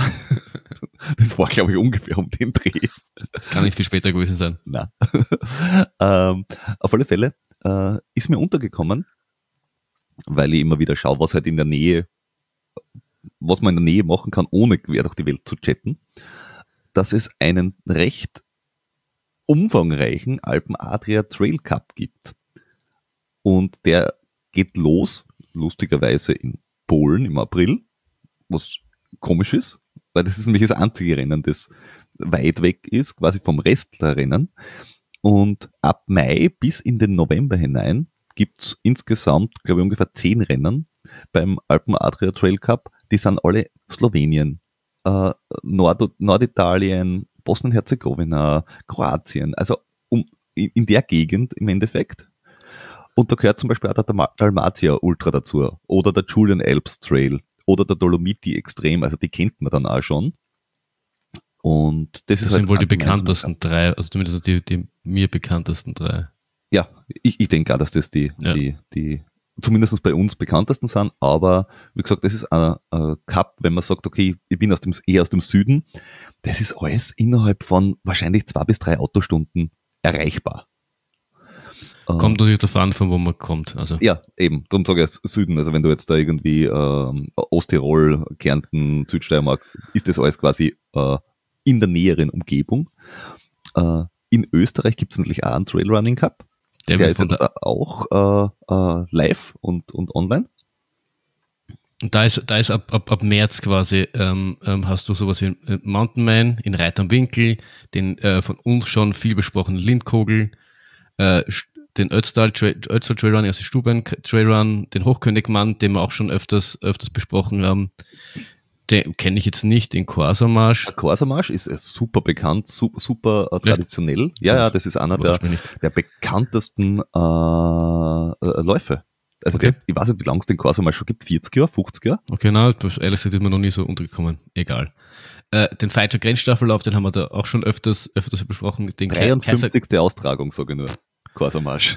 das war, glaube ich, ungefähr um den Dreh. Das kann nicht viel später gewesen sein. Na. ähm, auf alle Fälle äh, ist mir untergekommen, weil ich immer wieder schaue, was halt in der Nähe, was man in der Nähe machen kann, ohne quer durch die Welt zu chatten, dass es einen recht umfangreichen Alpen Adria Trail Cup gibt. Und der geht los, lustigerweise in Polen im April, was komisch ist, weil das ist nämlich das einzige Rennen, das weit weg ist, quasi vom Rest der Rennen. Und ab Mai bis in den November hinein gibt's insgesamt, glaube ich, ungefähr zehn Rennen beim Alpen Adria Trail Cup. Die sind alle Slowenien, äh, Nord Norditalien, Bosnien-Herzegowina, Kroatien, also um, in, in der Gegend im Endeffekt. Und da gehört zum Beispiel auch der Dalma- Dalmatia Ultra dazu oder der Julian Alps Trail oder der Dolomiti Extrem, also die kennt man dann auch schon. Und das ist Das halt sind wohl die bekanntesten drei, also zumindest die, die mir bekanntesten drei. ja, ich, ich denke auch, dass das die, Ja. die, die zumindest bei uns bekanntesten sind, aber wie gesagt, das ist ein, ein Cup, wenn man sagt, okay, ich bin aus dem, eher aus dem Süden, das ist alles innerhalb von wahrscheinlich zwei bis drei Autostunden erreichbar. Ähm, Kommt natürlich darauf an, von wo man kommt. Also ja, eben, darum sage ich jetzt Süden, also wenn du jetzt da irgendwie ähm, Osttirol, Kärnten, Südsteiermark, ist das alles quasi äh, in der näheren Umgebung. Äh, in Österreich gibt es natürlich auch einen Trailrunning Cup. der, Der wird ist jetzt auch äh, äh, live und, und online. und da ist, da ist ab, ab, ab März quasi, ähm, ähm, hast du sowas wie äh, Mountainman in Reit am Winkel, den äh, von uns schon viel besprochenen Lindkogel, äh, den Ötztal, Tra Ötztal Trailrun, also Stuben Trailrun, den Hochkönigmann, den wir auch schon öfters, öfters besprochen haben. Den kenne ich jetzt nicht, den Korsamarsch. Der Corsamarsch ist äh, super bekannt, super, super äh, traditionell. Ja, ja, das ist einer der, der bekanntesten äh, äh, Läufe. Also Okay. der, ich weiß nicht, wie lange es den Corsamarsch schon gibt, 40 Jahre, 50 Jahre? Okay, na, das, ehrlich gesagt ist mir noch nie so untergekommen. Egal. Äh, den Feitscher Grenzstaffellauf, den haben wir da auch schon öfters, öfters besprochen. Den Kaiser, 53. Austragung, sage ich nur. Corsamarsch.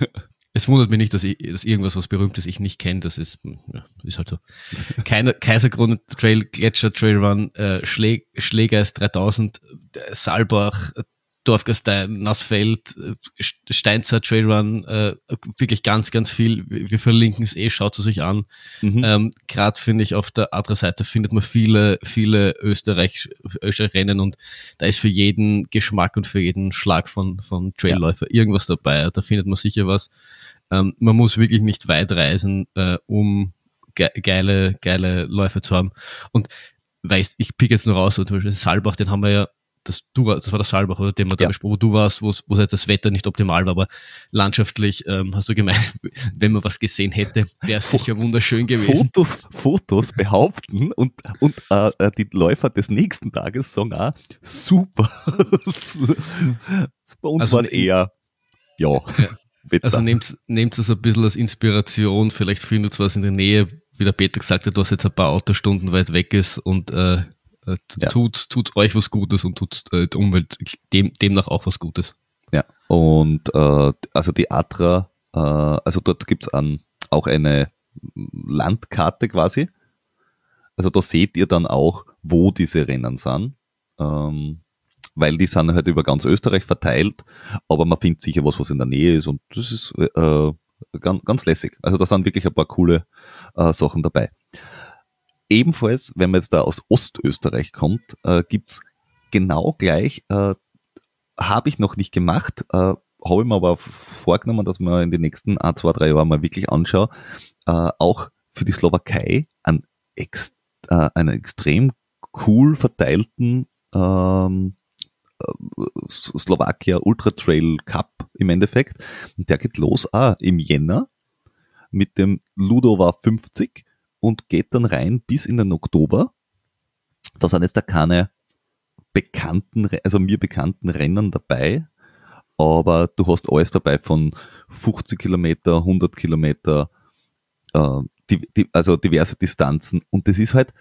es wundert mich nicht, dass, ich, dass irgendwas, was Berühmtes ich nicht kenne, das ist, hm, ja, ist halt so. Keine, Kaisergrund Trail, Gletscher Trail Run, äh, Schlä, Schlägeist 3000, äh, Saalbach, äh, Dorfgastein, Nassfeld, äh, St- Steinzer Trail Run, äh, wirklich ganz, ganz viel. Wir verlinken es eh, schaut es euch an. Mhm. Ähm, Gerade finde ich auf der Adra-Seite findet man viele, viele Österreich, Österreich-Rennen und da ist für jeden Geschmack und für jeden Schlag von, von Trailläufer irgendwas dabei. Da findet man sicher was. Ähm, man muss wirklich nicht weit reisen, äh, um ge geile, geile Läufe zu haben. Und weißt, ich pick jetzt nur raus, so zum Beispiel Saalbach, den haben wir ja, das, du war, das war der Saalbach, oder den wir da Ja. besprochen, wo du warst, wo halt das Wetter nicht optimal war, aber landschaftlich ähm, hast du gemeint, wenn man was gesehen hätte, wäre es sicher wunderschön gewesen. Fotos, Fotos behaupten und, und äh, äh, die Läufer des nächsten Tages sagen auch, super. Bei uns Also war es eher, ja, Ja. Wetter. Also nehmt, nehmt es ein bisschen als Inspiration, vielleicht findet was in der Nähe, wie der Peter gesagt hat, was jetzt ein paar Autostunden weit weg ist und äh, äh, Ja. tut, tut euch was Gutes und tut äh, der Umwelt dem, demnach auch was Gutes. Ja, und äh, also die Atra, äh, also dort gibt's an, auch eine Landkarte quasi. Also da seht ihr dann auch, wo diese Rennen sind. Ähm, weil die sind halt über ganz Österreich verteilt, aber man findet sicher was, was in der Nähe ist und das ist äh, ganz, ganz lässig. Also da sind wirklich ein paar coole äh, Sachen dabei. Ebenfalls, wenn man jetzt da aus Ostösterreich kommt, äh, gibt's genau gleich, äh, habe ich noch nicht gemacht, äh, habe ich mir aber vorgenommen, dass man in den nächsten ein, zwei, drei Jahren mal wirklich anschaue, äh, auch für die Slowakei einen, ex, äh, einen extrem cool verteilten ähm, äh, Slowakia Ultra Trail Cup im Endeffekt. Und der geht los ah, im Jänner mit dem Ludova 50 und geht dann rein bis in den Oktober. Da sind jetzt da keine bekannten, also mir bekannten Rennen dabei, aber du hast alles dabei von 50 Kilometer, 100 Kilometer, äh, also diverse Distanzen und das ist halt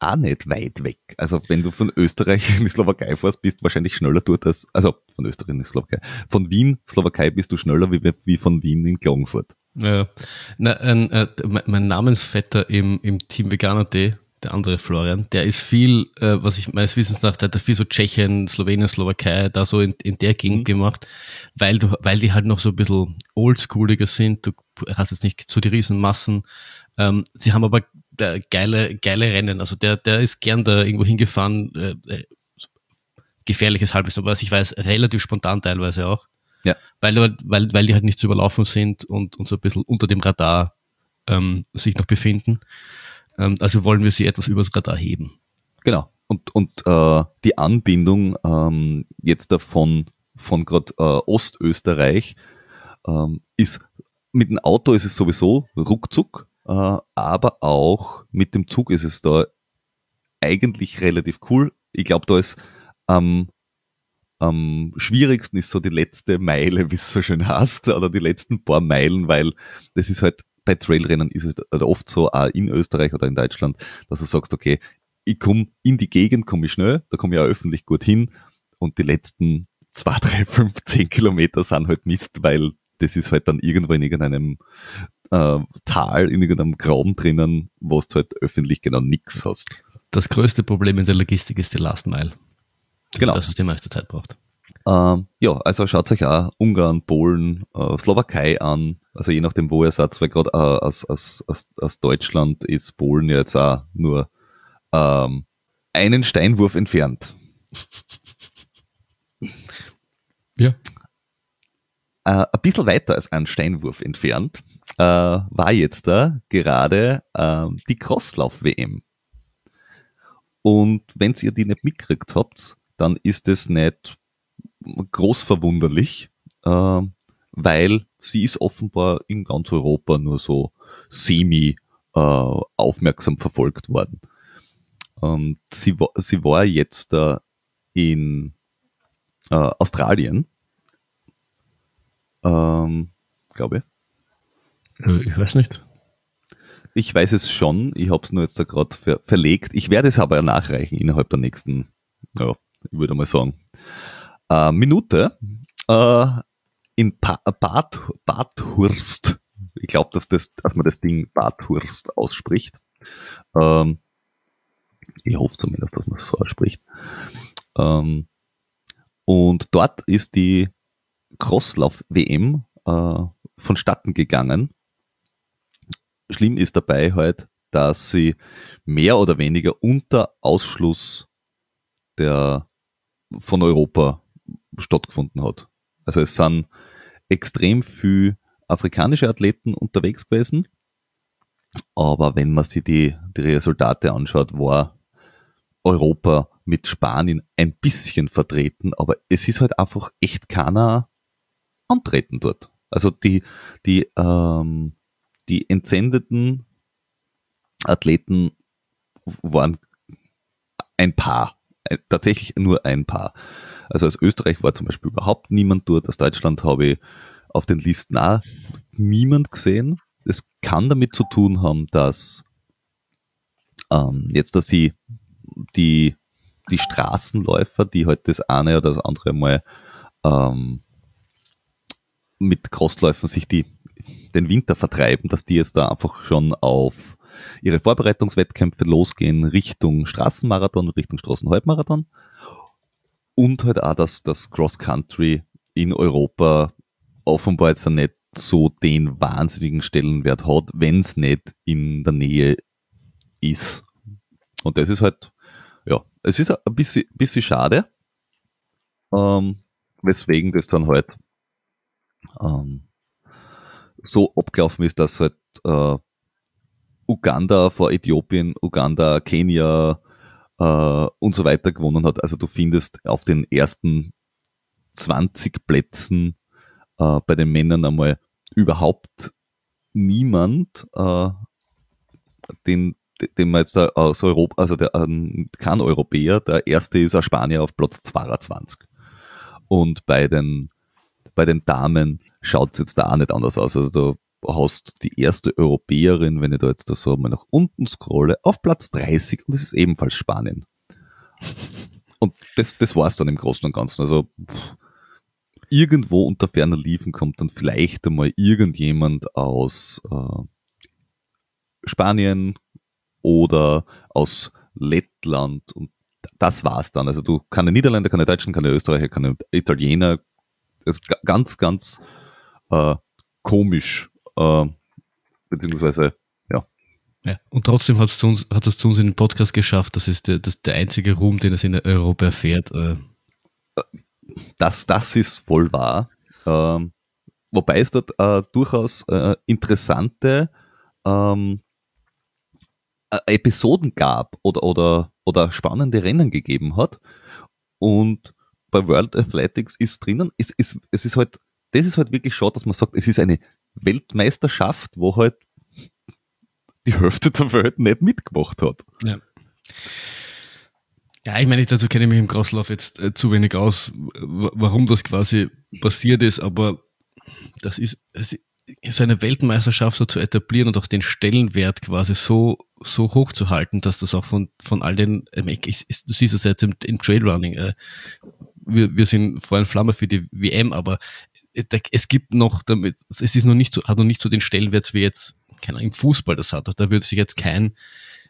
auch nicht weit weg. Also wenn du von Österreich in die Slowakei fährst, bist du wahrscheinlich schneller dort als, also von Österreich in die Slowakei. Von Wien, Slowakei bist du schneller wie, wie von Wien in Klagenfurt. Ja, Na, äh, mein Namensvetter im, im Team Veganer.de, der andere Florian, der ist viel, äh, was ich meines Wissens nach, der hat viel so Tschechien, Slowenien, Slowakei, da so in, in der Gegend mhm. gemacht, weil du, weil die halt noch so ein bisschen oldschooliger sind, du hast jetzt nicht so die Riesenmassen. Ähm, sie haben aber äh, geile, geile Rennen. Also der, der ist gern da irgendwo hingefahren, äh, äh gefährliches Halbwissen, was ich weiß, relativ spontan teilweise auch. Ja. Weil, weil, weil die halt nicht zu überlaufen sind und, und so ein bisschen unter dem Radar ähm, sich noch befinden. Ähm, also wollen wir sie etwas übers Radar heben. Genau. Und, und äh, die Anbindung ähm, jetzt davon von gerade äh, Ostösterreich ähm, ist mit dem Auto ist es sowieso ruckzuck, äh, aber auch mit dem Zug ist es da eigentlich relativ cool. Ich glaube, da ist ähm, am schwierigsten ist so die letzte Meile, wie es so schön heißt, oder die letzten paar Meilen, weil das ist halt bei Trailrennen ist es halt oft so, auch in Österreich oder in Deutschland, dass du sagst, okay, ich komme in die Gegend, komme ich schnell, da komme ich auch öffentlich gut hin und die letzten zwei, drei, fünf, zehn Kilometer sind halt Mist, weil das ist halt dann irgendwo in irgendeinem äh, Tal, in irgendeinem Graben drinnen, wo du halt öffentlich genau nichts hast. Das größte Problem in der Logistik ist die Last Mile. Das genau. ist das, was die meiste Zeit braucht. Ähm, ja, also schaut euch auch Ungarn, Polen, äh, Slowakei an, also je nachdem, wo ihr seid, weil gerade äh, aus, aus, aus, aus Deutschland ist Polen ja jetzt auch nur ähm, einen Steinwurf entfernt. Ja. Äh, ein bisschen weiter als einen Steinwurf entfernt äh, war jetzt da gerade äh, die Crosslauf-WM. Und wenn ihr die nicht mitgekriegt habt, dann ist es nicht groß verwunderlich, äh, weil sie ist offenbar in ganz Europa nur so semi äh, aufmerksam verfolgt worden. Und sie, sie war jetzt äh, in äh, Australien, ähm, glaube ich. Äh, ich weiß nicht. Ich weiß es schon, ich habe es nur jetzt da gerade ver verlegt. Ich werde es aber nachreichen innerhalb der nächsten, ja, ich würde mal sagen, äh, Minute äh, in pa Bad, Badhurst. Ich glaube, dass, das, dass man das Ding Badhurst ausspricht. Ähm, ich hoffe zumindest, dass man es so ausspricht. Ähm, und dort ist die Crosslauf-WM äh, vonstatten gegangen. Schlimm ist dabei halt, dass sie mehr oder weniger unter Ausschluss der von Europa stattgefunden hat. Also es sind extrem viel afrikanische Athleten unterwegs gewesen, aber wenn man sich die, die Resultate anschaut, war Europa mit Spanien ein bisschen vertreten, aber es ist halt einfach echt keiner antreten dort. Also die, die, ähm, die entsendeten Athleten waren ein paar, tatsächlich nur ein paar. Also aus Österreich war zum Beispiel überhaupt niemand dort. Aus Deutschland habe ich auf den Listen auch niemand gesehen. Es kann damit zu tun haben, dass ähm, jetzt, dass sie die, die Straßenläufer, die halt das eine oder das andere Mal ähm, mit Crossläufen sich die, den Winter vertreiben, dass die jetzt da einfach schon auf ihre Vorbereitungswettkämpfe losgehen Richtung Straßenmarathon, Richtung Straßenhalbmarathon und halt auch, dass das Cross-Country in Europa offenbar jetzt nicht so den wahnsinnigen Stellenwert hat, wenn es nicht in der Nähe ist. Und das ist halt, ja, es ist ein bisschen, bisschen schade, ähm, weswegen das dann halt ähm, so abgelaufen ist, dass halt äh, Uganda vor Äthiopien, Uganda, Kenia äh, und so weiter gewonnen hat. Also du findest auf den ersten 20 Plätzen äh, bei den Männern einmal überhaupt niemand, äh, den, den man jetzt aus Europa, also der, äh, kein Europäer, der erste ist ein Spanier auf Platz 22. Und bei den, bei den Damen schaut es jetzt da auch nicht anders aus. Also du hast die erste Europäerin, wenn ich da jetzt so mal nach unten scrolle, auf Platz 30 und es ist ebenfalls Spanien. Und das, das war es dann im Großen und Ganzen. Also pff, irgendwo unter ferner Liefen kommt dann vielleicht einmal irgendjemand aus äh, Spanien oder aus Lettland und das war's dann. Also du keine Niederländer, keine Deutschen, keine Österreicher, keine Italiener. Das ist ganz, ganz äh, komisch, äh, beziehungsweise ja. ja. Und trotzdem hat es zu uns, hat es zu uns in den Podcast geschafft. Das ist der, das der einzige Ruhm, den es in Europa erfährt. Äh. Das, das ist voll wahr. Ähm, wobei es dort äh, durchaus äh, interessante ähm, äh, Episoden gab oder, oder, oder spannende Rennen gegeben hat. Und bei World Athletics ist drinnen, es, es, es ist halt, das ist halt wirklich schade, dass man sagt, es ist eine Weltmeisterschaft, wo halt die Hälfte der Welt nicht mitgemacht hat. Ja. Ja, ich meine, dazu kenne ich mich im Crosslauf jetzt äh, zu wenig aus, warum das quasi passiert ist, aber das ist, so eine Weltmeisterschaft so zu etablieren und auch den Stellenwert quasi so, so hoch zu halten, dass das auch von, von all den, äh, ist, ist, du siehst es jetzt im, im Trailrunning, äh, wir, wir sind vor allem Flamme für die WM, aber es gibt noch damit, es ist noch nicht so, hat noch nicht so den Stellenwert wie jetzt, keine Ahnung, im Fußball das hat. Da würde sich jetzt kein,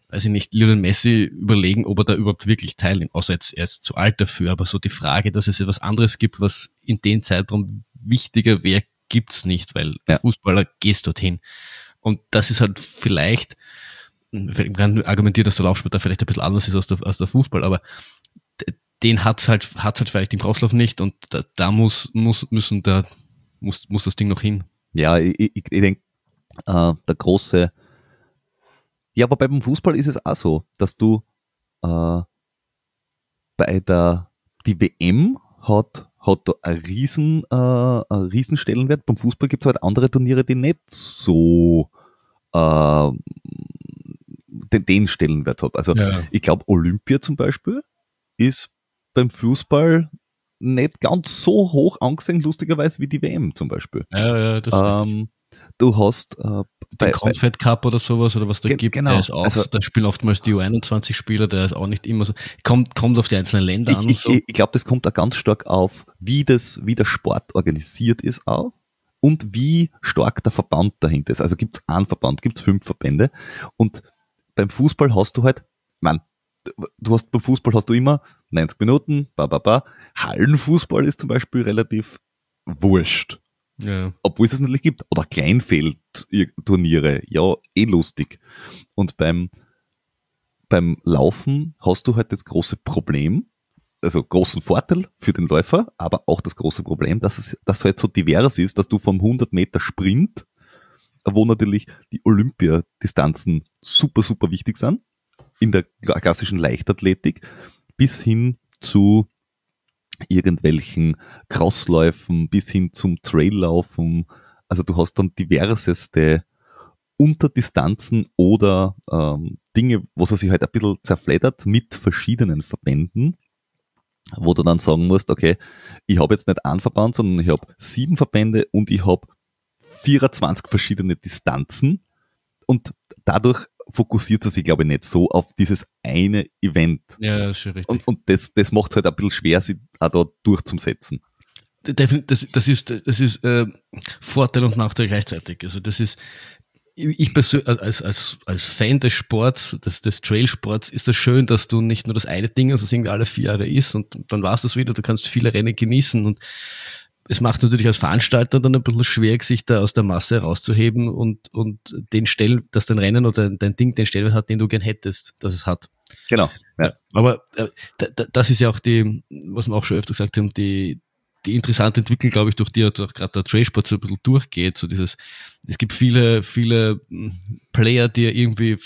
weiß ich nicht, Lionel Messi überlegen, ob er da überhaupt wirklich teilnimmt, außer jetzt er ist zu alt dafür. Aber so die Frage, dass es etwas anderes gibt, was in dem Zeitraum wichtiger wäre, gibt's nicht, weil ja. als Fußballer gehst dorthin. Und das ist halt vielleicht, man kann argumentieren, dass der Laufsport da vielleicht ein bisschen anders ist als der, als der Fußball, aber den hat's halt, hat's halt vielleicht im Crosslauf nicht und da, da muss, muss, müssen da, muss, muss das Ding noch hin. Ja, ich, ich, ich denke, äh, der große, ja, aber beim Fußball ist es auch so, dass du äh, bei der die WM hat, hat da einen riesen, äh, einen riesen Stellenwert. Beim Fußball gibt es halt andere Turniere, die nicht so äh, den, den Stellenwert haben. Also ja. ich glaube, Olympia zum Beispiel ist beim Fußball nicht ganz so hoch angesehen, lustigerweise, wie die WM zum Beispiel. Ja, ja, das ähm, Du hast äh, bei, Confed Cup oder sowas oder was da gibt, genau. der ist auch, also, da spielen oftmals die U21-Spieler, der ist auch nicht immer so, kommt, kommt auf die einzelnen Länder ich, an. Ich, so. ich glaube, das kommt da ganz stark auf, wie das, wie der Sport organisiert ist auch und wie stark der Verband dahinter ist. Also gibt es einen Verband, gibt es fünf Verbände und beim Fußball hast du halt, man, du hast beim Fußball hast du immer 90 Minuten, ba, ba, ba. Hallenfußball ist zum Beispiel relativ wurscht. Ja. Obwohl es es natürlich gibt. Oder Kleinfeld-Turniere. Ja, eh lustig. Und beim, beim Laufen hast du halt das große Problem, also großen Vorteil für den Läufer, aber auch das große Problem, dass es dass halt so divers ist, dass du vom 100 Meter Sprint, wo natürlich die Olympiadistanzen super, super wichtig sind, in der klassischen Leichtathletik, bis hin zu irgendwelchen Crossläufen bis hin zum Traillaufen. Also du hast dann diverseste Unterdistanzen oder ähm, Dinge, wo es sich halt ein bisschen zerfleddert mit verschiedenen Verbänden, wo du dann sagen musst, okay, ich habe jetzt nicht einen Verband, sondern ich habe sieben Verbände und ich habe 24 verschiedene Distanzen und dadurch fokussiert er sich, glaube ich, nicht so auf dieses eine Event. Ja, das ist schon richtig. Und, und das, das macht es halt ein bisschen schwer, sich auch da durchzusetzen. Das, das ist, das ist äh, Vorteil und Nachteil gleichzeitig. Also das ist, ich persönlich, als, als, als Fan des Sports, des, des Trailsports, ist das schön, dass du nicht nur das eine Ding hast, das irgendwie alle vier Jahre ist und dann war es das wieder, du kannst viele Rennen genießen und es macht natürlich als Veranstalter dann ein bisschen schwer, sich da aus der Masse rauszuheben und, und den Stellen, dass dein Rennen oder dein Ding den Stellenwert hat, den du gern hättest, dass es hat. Genau. Ja. Aber äh, das ist ja auch die, was wir auch schon öfter gesagt haben, die, die interessante Entwicklung, glaube ich, durch die auch gerade der Trade-Sport so ein bisschen durchgeht. So dieses, es gibt viele, viele hm, Player, die irgendwie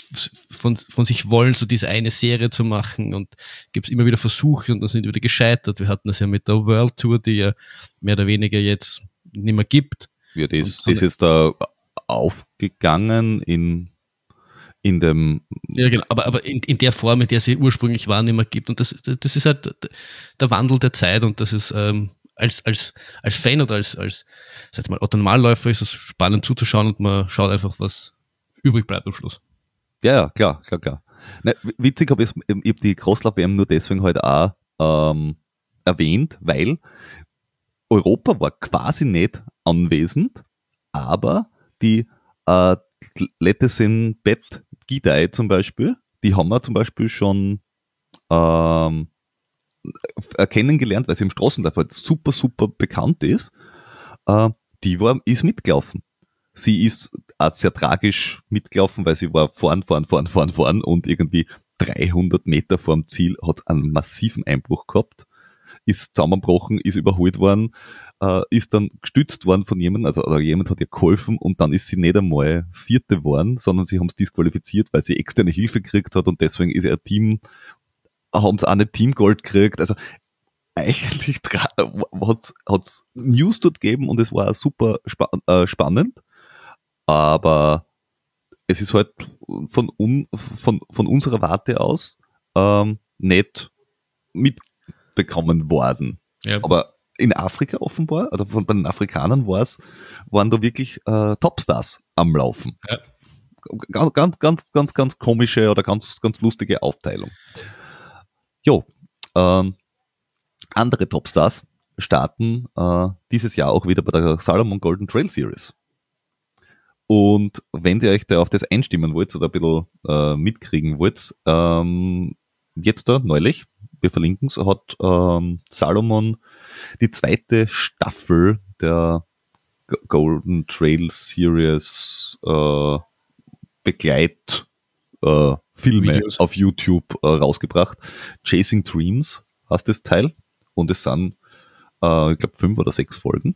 von, von sich wollen, so diese eine Serie zu machen und gibt es immer wieder Versuche und dann sind die wieder gescheitert. Wir hatten das ja mit der World Tour, die ja mehr oder weniger jetzt nicht mehr gibt. Ja, das, das ist da aufgegangen in in dem. Ja, genau, aber, aber in, in der Form, in der sie ursprünglich war, nicht mehr gibt. Und das, das ist halt der Wandel der Zeit und das ist ähm, als, als, als Fan oder als, als sag mal, Autonomalläufer ist es spannend zuzuschauen und man schaut einfach, was übrig bleibt am Schluss. Ja, ja, klar, klar, klar. Ne, witzig habe ich, ich hab die Crosslauf-WM nur deswegen heute halt auch ähm, erwähnt, weil Europa war quasi nicht anwesend, aber die äh, Lettesen Bet Gidei zum Beispiel, die haben wir zum Beispiel schon ähm, äh, kennengelernt, weil sie im Straßenlauf halt super, super bekannt ist. Äh, die war, ist mitgelaufen. Sie ist auch sehr tragisch mitgelaufen, weil sie war vorn, vorn, vorn, vorn, vorn und irgendwie 300 Meter vorm Ziel hat einen massiven Einbruch gehabt, ist zusammengebrochen, ist überholt worden, äh, ist dann gestützt worden von jemandem, also oder jemand hat ihr geholfen und dann ist sie nicht einmal Vierte geworden, sondern sie haben es disqualifiziert, weil sie externe Hilfe gekriegt hat und deswegen ist ihr Team haben sie auch nicht Teamgold gekriegt. Also eigentlich hat es News dort gegeben und es war super spa äh, spannend. Aber es ist halt von, un von, von unserer Warte aus ähm, nicht mitbekommen worden. Ja. Aber in Afrika offenbar, also von, bei den Afrikanern war es, waren da wirklich äh, Topstars am Laufen. Ja. Ganz, ganz, ganz, ganz, ganz komische oder ganz, ganz lustige Aufteilung. Jo, ähm, andere Topstars starten äh, dieses Jahr auch wieder bei der Salomon Golden Trail Series. Und wenn ihr euch da auf das einstimmen wollt oder ein bisschen äh, mitkriegen wollt, ähm, jetzt da neulich, wir verlinken es, hat ähm, Salomon die zweite Staffel der Golden Trail Series äh, Begleit äh, Filme Videos. auf YouTube äh, rausgebracht. Chasing Dreams heißt das Teil. Und es sind, äh, ich glaube, fünf oder sechs Folgen.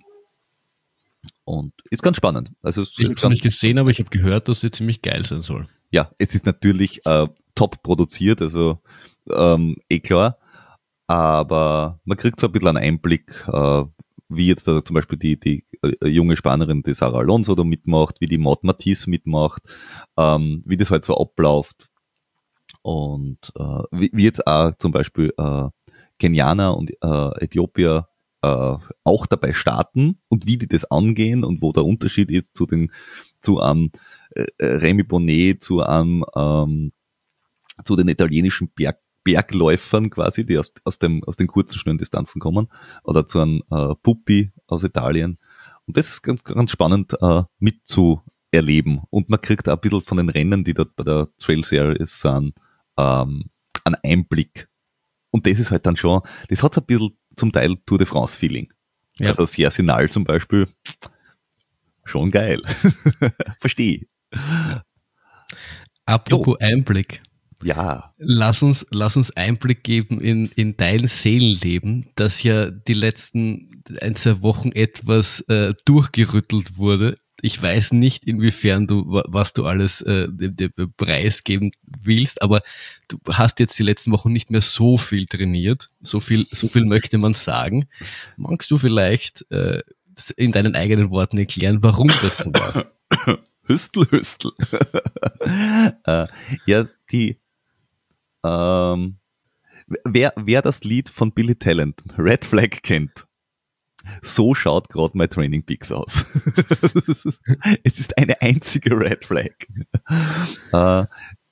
Und ist ganz spannend. Also ich habe es noch nicht gesehen, aber ich habe gehört, dass sie ziemlich geil sein soll. Ja, es ist natürlich äh, top produziert, also ähm, eh klar. Aber man kriegt so ein bisschen einen Einblick, äh, wie jetzt da zum Beispiel die, die äh, junge Spanerin, die Sarah Alonso da mitmacht, wie die Maud Matisse mitmacht, ähm, wie das halt so abläuft, und äh, wie, wie jetzt auch zum Beispiel äh, Kenianer und äh, Äthiopier äh, auch dabei starten und wie die das angehen und wo der Unterschied ist zu den zu einem äh, Remy Bonnet, zu einem ähm, zu den italienischen Berg, Bergläufern quasi, die aus, aus, dem, aus den kurzen, schnellen Distanzen kommen, oder zu einem äh, Puppi aus Italien. Und das ist ganz, ganz spannend äh, mitzuerleben. Und man kriegt auch ein bisschen von den Rennen, die dort bei der Trail Series sind, ähm, einen Einblick. Und das ist halt dann schon, das hat so ein bisschen zum Teil Tour de France-Feeling. Ja. Also Sersinal zum Beispiel, schon geil. Verstehe. Apropos jo. Einblick. Ja. Lass uns, lass uns Einblick geben in, in dein Seelenleben, das ja die letzten ein, zwei Wochen etwas äh, durchgerüttelt wurde ich weiß nicht, inwiefern du, was du alles äh, preisgeben willst, aber du hast jetzt die letzten Wochen nicht mehr so viel trainiert. So viel, so viel möchte man sagen. Magst du vielleicht äh, in deinen eigenen Worten erklären, warum das so war? Hüstel, Hüstel. äh, ja, die, ähm, wer, wer das Lied von Billy Talent, Red Flag kennt, so schaut gerade mein Training Peaks aus. es ist eine einzige Red Flag. Äh,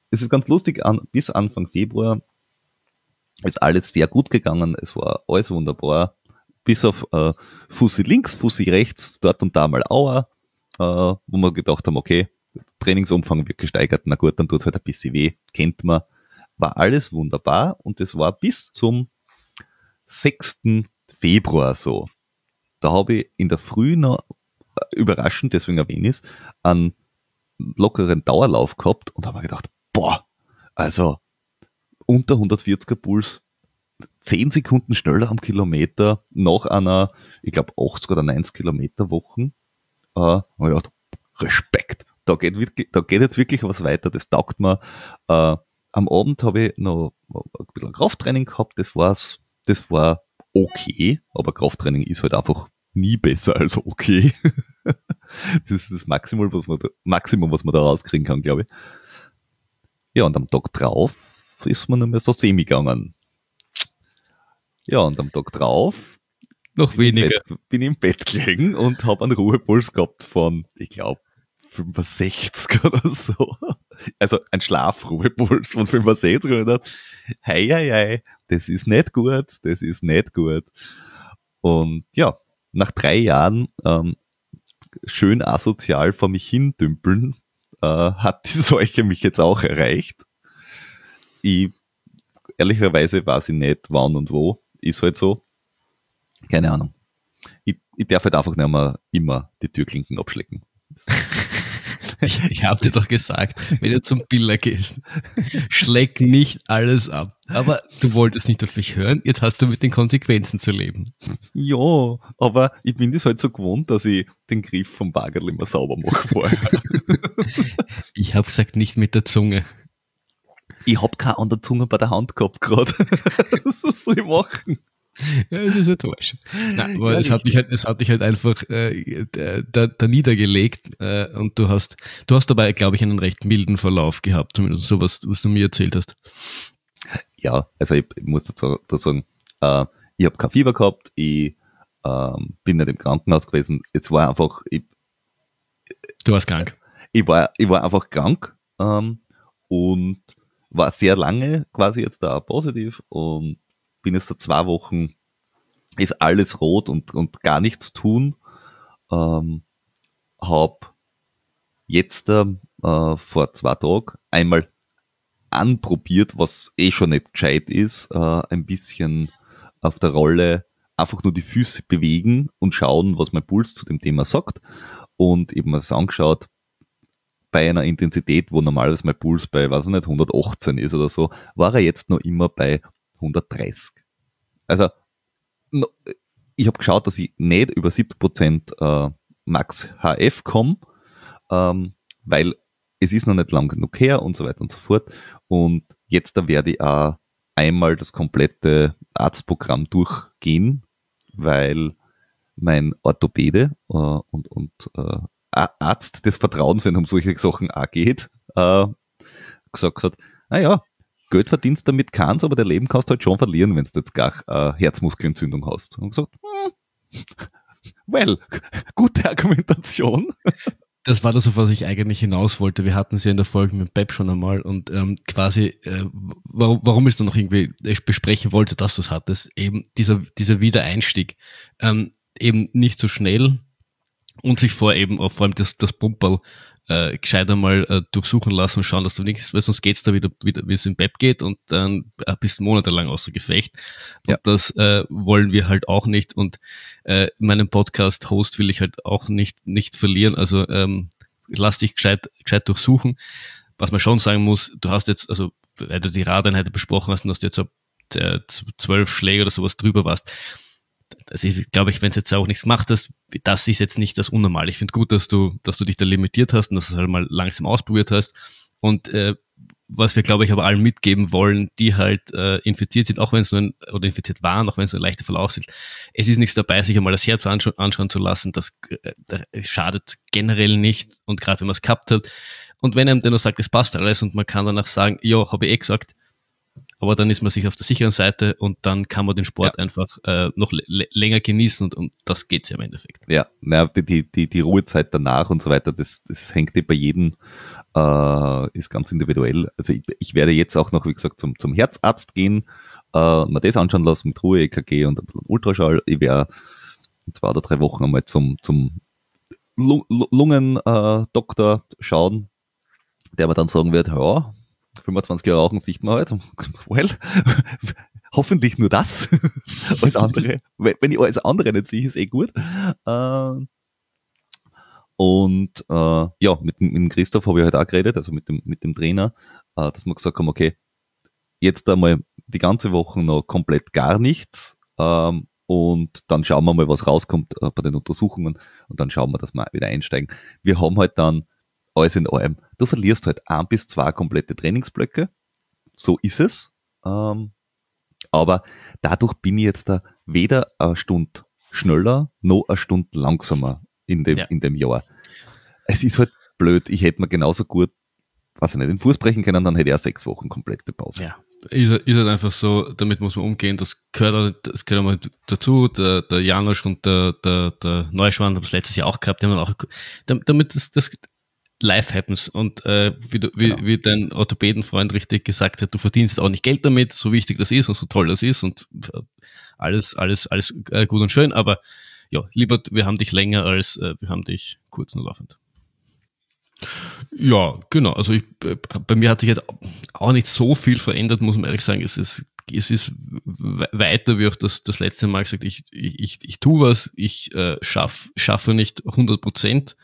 es ist ganz lustig, bis Anfang Februar ist alles sehr gut gegangen. Es war alles wunderbar. Bis auf äh, Fussi links, Fussi rechts, dort und da mal Aua, äh, wo wir gedacht haben, okay, Trainingsumfang wird gesteigert, na gut, dann tut's halt ein bisschen weh, kennt man. War alles wunderbar und es war bis zum 6. Februar so. Da habe ich in der Früh noch äh, überraschend, deswegen erwähne ich es, einen lockeren Dauerlauf gehabt und habe mir gedacht, boah, also unter 140er Puls, 10 Sekunden schneller am Kilometer nach einer, ich glaube 80 oder 90 Kilometer Wochen. Äh, und ich gedacht, Respekt, da geht, wirklich, da geht jetzt wirklich was weiter, das taugt mir. Äh, am Abend habe ich noch ein bisschen Krafttraining gehabt, das war's, das war okay, aber Krafttraining ist halt einfach nie besser als okay. das ist das Maximum, was man, Maximum, was man da rauskriegen kann, glaube ich. Ja, und am Tag drauf ist man nicht mehr so semi gegangen. Ja, und am Tag drauf noch weniger. Bett, bin ich im Bett gelegen und habe einen Ruhepuls gehabt von, ich glaube, 65 oder so. Also ein Schlafruhepuls von 65 oder hei, hei, hei, das ist nicht gut, das ist nicht gut. Und ja, nach drei Jahren ähm, schön asozial vor mich hindümpeln, äh, hat die Seuche mich jetzt auch erreicht. Ich, ehrlicherweise weiß ich nicht, wann und wo. Ist halt so. Keine Ahnung. Ich, ich darf halt einfach nicht mehr immer die Türklinken abschlecken. Ich, ich habe dir doch gesagt, wenn du zum Biller gehst, schleck nicht alles ab. Aber du wolltest nicht auf mich hören, jetzt hast du mit den Konsequenzen zu leben. Ja, aber ich bin das halt so gewohnt, dass ich den Griff vom Baggerl immer sauber mache vorher. ich habe gesagt, nicht mit der Zunge. Ich hab keine an der Zunge bei der Hand gehabt gerade. Was soll ich machen? Ja, es ist enttäuschend. Nein, aber ja, es hat dich halt, es hat dich halt einfach äh, da, da niedergelegt äh, und du hast, du hast dabei, glaube ich, einen recht milden Verlauf gehabt, zumindest so was, was du mir erzählt hast. Ja, also ich, ich muss dazu, dazu sagen, äh, ich habe kein Fieber gehabt, ich ähm, bin nicht im Krankenhaus gewesen. Jetzt war einfach, ich, du warst krank. Ich war, ich war einfach krank ähm, und war sehr lange quasi jetzt da positiv und bin jetzt da zwei Wochen, ist alles rot und, und gar nichts tun. Ähm, hab jetzt äh, vor zwei Tagen einmal anprobiert, was eh schon nicht gescheit ist, äh, ein bisschen auf der Rolle einfach nur die Füße bewegen und schauen, was mein Puls zu dem Thema sagt. Und eben mal angeschaut, bei einer Intensität, wo normalerweise mein Puls bei, weiß ich nicht, 118 ist oder so, war er jetzt noch immer bei 130. Also ich habe geschaut, dass ich nicht über 70% äh, Max HF komme, ähm, weil es ist noch nicht lang genug her und so weiter und so fort. Und jetzt da werde ich auch einmal das komplette Arztprogramm durchgehen, weil mein Orthopäde äh, und, und äh, Arzt des Vertrauens, wenn um solche Sachen auch geht, gesagt hat, naja, Geld verdienst damit kannst, aber dein Leben kannst du halt schon verlieren, wenn du jetzt gar äh, Herzmuskelentzündung hast. Und gesagt, hm, well, gute Argumentation. Das war das, auf was ich eigentlich hinaus wollte. Wir hatten es ja in der Folge mit Pep schon einmal und ähm, quasi, äh, warum, warum ich es dann noch irgendwie besprechen wollte, dass du es hattest, eben dieser, dieser Wiedereinstieg. Ähm, eben nicht so schnell und sich vor eben auch vor allem das, das Pumperl äh, gescheit einmal äh, durchsuchen lassen und schauen, dass du nichts, weil sonst geht's da wieder, wieder wie es im Bett geht und dann äh, bist du monatelang außer Gefecht. Und ja. das äh, wollen wir halt auch nicht. Und äh, meinen Podcast-Host will ich halt auch nicht, nicht verlieren. Also ähm, lass dich gescheit, gescheit durchsuchen. Was man schon sagen muss, du hast jetzt, also weil du die Radeinheit besprochen hast und hast jetzt so äh, zwölf Schläge oder sowas drüber warst, das ist, glaube ich, wenn es jetzt auch nichts gemacht hast, das ist jetzt nicht das Unnormal. Ich finde gut, dass du, dass du dich da limitiert hast und dass du es halt mal langsam ausprobiert hast. Und äh, was wir, glaube ich, aber allen mitgeben wollen, die halt äh, infiziert sind, auch wenn es nur ein, oder infiziert waren, auch wenn es nur ein leichter Verlauf sind. Es ist nichts dabei, sich einmal das Herz anscha anschauen zu lassen. Das, äh, schadet generell nicht. Und gerade wenn man es gehabt hat. Und wenn einem der nur sagt, es passt alles und man kann danach sagen, ja, habe ich eh gesagt, aber dann ist man sich auf der sicheren Seite und dann kann man den Sport ja. einfach äh, noch länger genießen und um das geht's ja im Endeffekt. Ja, na, die, die, die Ruhezeit danach und so weiter, das, das hängt ja bei jedem, äh, ist ganz individuell. Also ich, ich werde jetzt auch noch, wie gesagt, zum, zum Herzarzt gehen, äh, mir das anschauen lassen mit Ruhe-EKG und ein bisschen Ultraschall. Ich werde in zwei oder drei Wochen einmal zum, zum Lungendoktor äh, schauen, der mir dann sagen wird, ja, 25 Jahre rauchen sieht man halt. Well, hoffentlich nur das. alles andere, wenn ich alles andere nicht sehe, ist eh gut. Ähm, und äh, ja, mit, mit dem Christoph habe ich halt auch geredet, also mit dem, mit dem Trainer, äh, dass wir gesagt haben, okay, jetzt einmal die ganze Woche noch komplett gar nichts ähm, und dann schauen wir mal, was rauskommt äh, bei den Untersuchungen und dann schauen wir, dass wir wieder einsteigen. Wir haben halt dann alles in allem, du verlierst halt ein bis zwei komplette Trainingsblöcke, so ist es, ähm, aber dadurch bin ich jetzt da weder eine Stunde schneller noch eine Stunde langsamer in dem, ja. in dem Jahr. Es ist halt blöd. Ich hätte mir genauso gut, was ich nicht, den Fuß brechen können, dann hätte er sechs Wochen komplette Pause. Ja. Ist, ist halt einfach so, damit muss man umgehen, das gehört, halt, das gehört einmal dazu, der, der Janosch und der, der, der Neuschwan haben es letztes Jahr auch gehabt, die haben auch, damit das, das life happens und äh, wie, du, wie, genau. wie dein Orthopädenfreund richtig gesagt hat, du verdienst auch nicht Geld damit, so wichtig das ist und so toll das ist und äh, alles, alles, alles äh, gut und schön, aber ja, lieber, wir haben dich länger als äh, wir haben dich kurz nur laufend. Ja, genau. Also ich, äh, bei mir hat sich jetzt auch nicht so viel verändert, muss man ehrlich sagen. Es ist, es ist weiter, wie auch das, das letzte Mal gesagt, ich, ich, ich, ich tue was, ich äh, schaff, schaffe nicht 100 Prozent,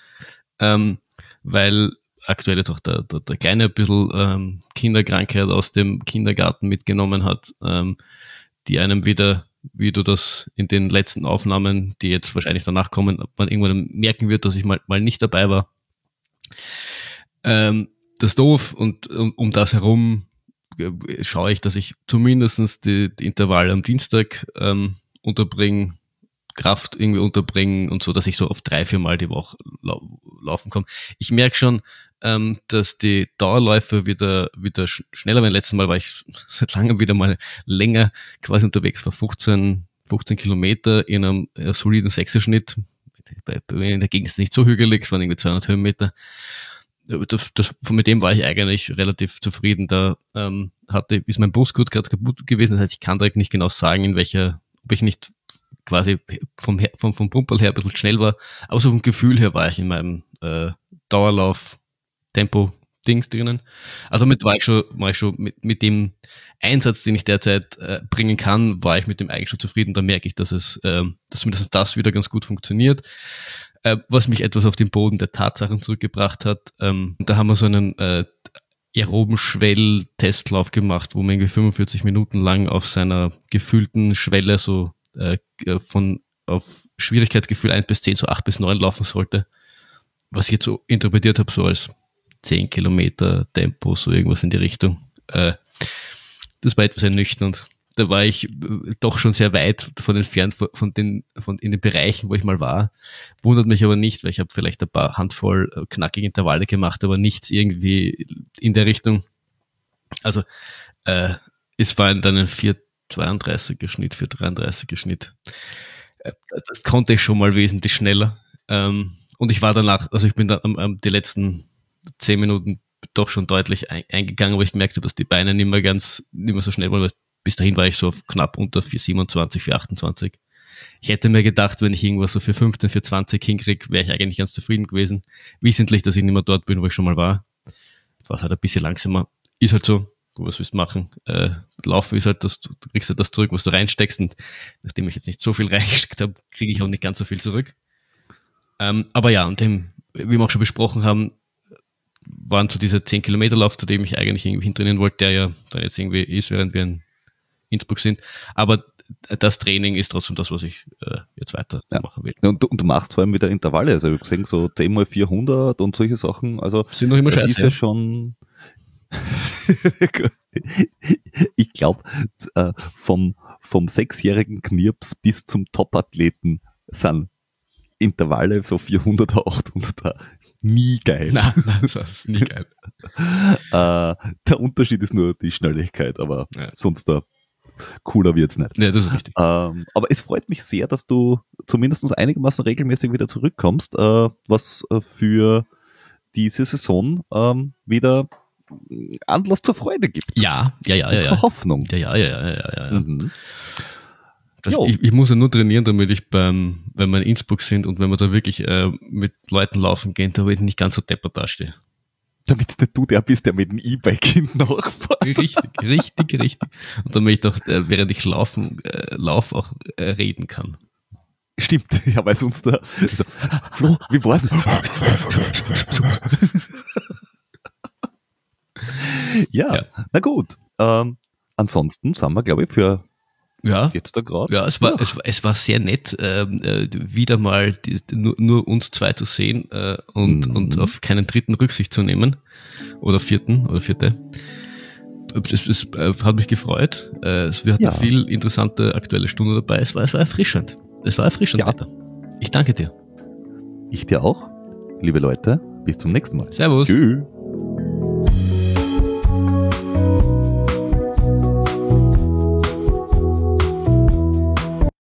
ähm, weil aktuell jetzt auch der, der, der Kleine ein bisschen ähm, Kinderkrankheit aus dem Kindergarten mitgenommen hat, ähm, die einem wieder wie du das in den letzten Aufnahmen, die jetzt wahrscheinlich danach kommen, man irgendwann merken wird, dass ich mal, mal nicht dabei war. Ähm, das doof und um, um das herum äh, schaue ich, dass ich zumindestens die, die Intervalle am Dienstag ähm, unterbringe, Kraft irgendwie unterbringen und so, dass ich so auf drei, vier Mal die Woche lau laufen kann. Ich merke schon, ähm, dass die Dauerläufe wieder, wieder schneller werden. Letztes Mal war ich seit langem wieder mal länger quasi unterwegs, war 15, 15 Kilometer in einem äh, soliden Sechserschnitt. In der Gegend ist nicht so hügelig, es waren irgendwie 200 Höhenmeter. Das, das, mit dem war ich eigentlich relativ zufrieden. Da ähm, hatte, ist mein Bus gut gerade kaputt gewesen. Das heißt, ich kann direkt nicht genau sagen, in welcher, ob ich nicht quasi vom, vom, vom Pumperl her ein bisschen schnell war. Aber so vom Gefühl her war ich in meinem äh, Dauerlauf Tempo-Dings drinnen. Also mit war ich schon, war ich schon mit, mit dem Einsatz, den ich derzeit äh, bringen kann, war ich mit dem eigentlich schon zufrieden. Da merke ich, dass es, äh, dass zumindest das wieder ganz gut funktioniert. Äh, was mich etwas auf den Boden der Tatsachen zurückgebracht hat. Ähm, da haben wir so einen äh, aeroben Schwell-Testlauf gemacht, wo man irgendwie 45 Minuten lang auf seiner gefühlten Schwelle so äh, von auf Schwierigkeitsgefühl 1 bis 10, so 8 bis 9 laufen sollte. Was ich jetzt so interpretiert habe, so als 10 Kilometer Tempo, so irgendwas in die Richtung. Äh, das war etwas ernüchternd. Da war ich äh, doch schon sehr weit davon entfernt, von den, von in den Bereichen, wo ich mal war. Wundert mich aber nicht, weil ich habe vielleicht ein paar Handvoll äh, knackige Intervalle gemacht, aber nichts irgendwie in der Richtung. Also äh, es war dann ein 432er Schnitt, 433er Schnitt. Äh, das konnte ich schon mal wesentlich schneller. Ähm, und ich war danach, also ich bin da um, die letzten zehn Minuten doch schon deutlich ein, eingegangen, aber ich gemerkt habe, dass die Beine nicht mehr ganz, nicht mehr so schnell waren, weil bis dahin war ich so auf knapp unter 427, 428. Ich hätte mir gedacht, wenn ich irgendwas so für 15, für 20 hinkriege, wäre ich eigentlich ganz zufrieden gewesen. Wissentlich, dass ich nicht mehr dort bin, wo ich schon mal war. Jetzt war es halt ein bisschen langsamer. Ist halt so. Du, was willst du machen? Äh, Laufen ist halt, dass du, du kriegst halt das zurück, was du reinsteckst. Und nachdem ich jetzt nicht so viel reingesteckt habe, kriege ich auch nicht ganz so viel zurück. Ähm, aber ja, und dem, wie wir auch schon besprochen haben, waren so dieser 10 Kilometer Lauf, zu dem ich eigentlich irgendwie hintrainieren wollte, der ja dann jetzt irgendwie ist, während wir in Innsbruck sind. Aber das Training ist trotzdem das, was ich äh, jetzt weiter ja. machen will. Und du, und du, machst vor allem wieder Intervalle, also ich habe gesehen, so 10 mal 400 und solche Sachen, also sind noch immer das scheiße, ist ja, schon ich glaube, äh, vom, vom sechsjährigen Knirps bis zum Topathleten sind Intervalle so 400er, 800er nie geil. Nein, nein, das ist nie geil. äh, der Unterschied ist nur die Schnelligkeit, aber ja. sonst da cooler wird's nicht. Ja, das ist richtig. Ähm, aber es freut mich sehr, dass du zumindest einigermaßen regelmäßig wieder zurückkommst, äh, was äh, für diese Saison ähm, wieder Anlass zur Freude gibt. Ja, ja, ja, ja. ja. Hoffnung. Ja, ja, ja, ja, ja. ja. Mhm. Das, ich, ich, muss ja nur trainieren, damit ich beim, wenn wir in Innsbruck sind und wenn wir da wirklich äh, mit Leuten laufen gehen, damit ich nicht ganz so deppert dastehe. damit nicht du der bist, der mit dem E-Bike nachfährt. Richtig, richtig, richtig. Und damit ich doch, äh, während ich laufen, äh, lauf, auch äh, reden kann. Stimmt, ja, weil sonst da, so, Flo, wie war's denn? ja, Ja. na gut. Ähm, ansonsten sind wir, glaube ich, für Ja, jetzt da gerade. ja, es war, es, war- es war sehr nett, ähm, äh, wieder mal die, nur, nur uns zwei zu sehen äh, und, Mhm. und auf keinen dritten Rücksicht zu nehmen. Oder vierten oder vierte. Es, es äh, hat mich gefreut. Äh, es- wir hatten Ja. viel interessante aktuelle Stunde dabei. Es war, es war erfrischend. Es war erfrischend, Ja. Peter. Ich danke dir. Ich dir auch. Liebe Leute, bis zum nächsten Mal. Servus. Tschüss.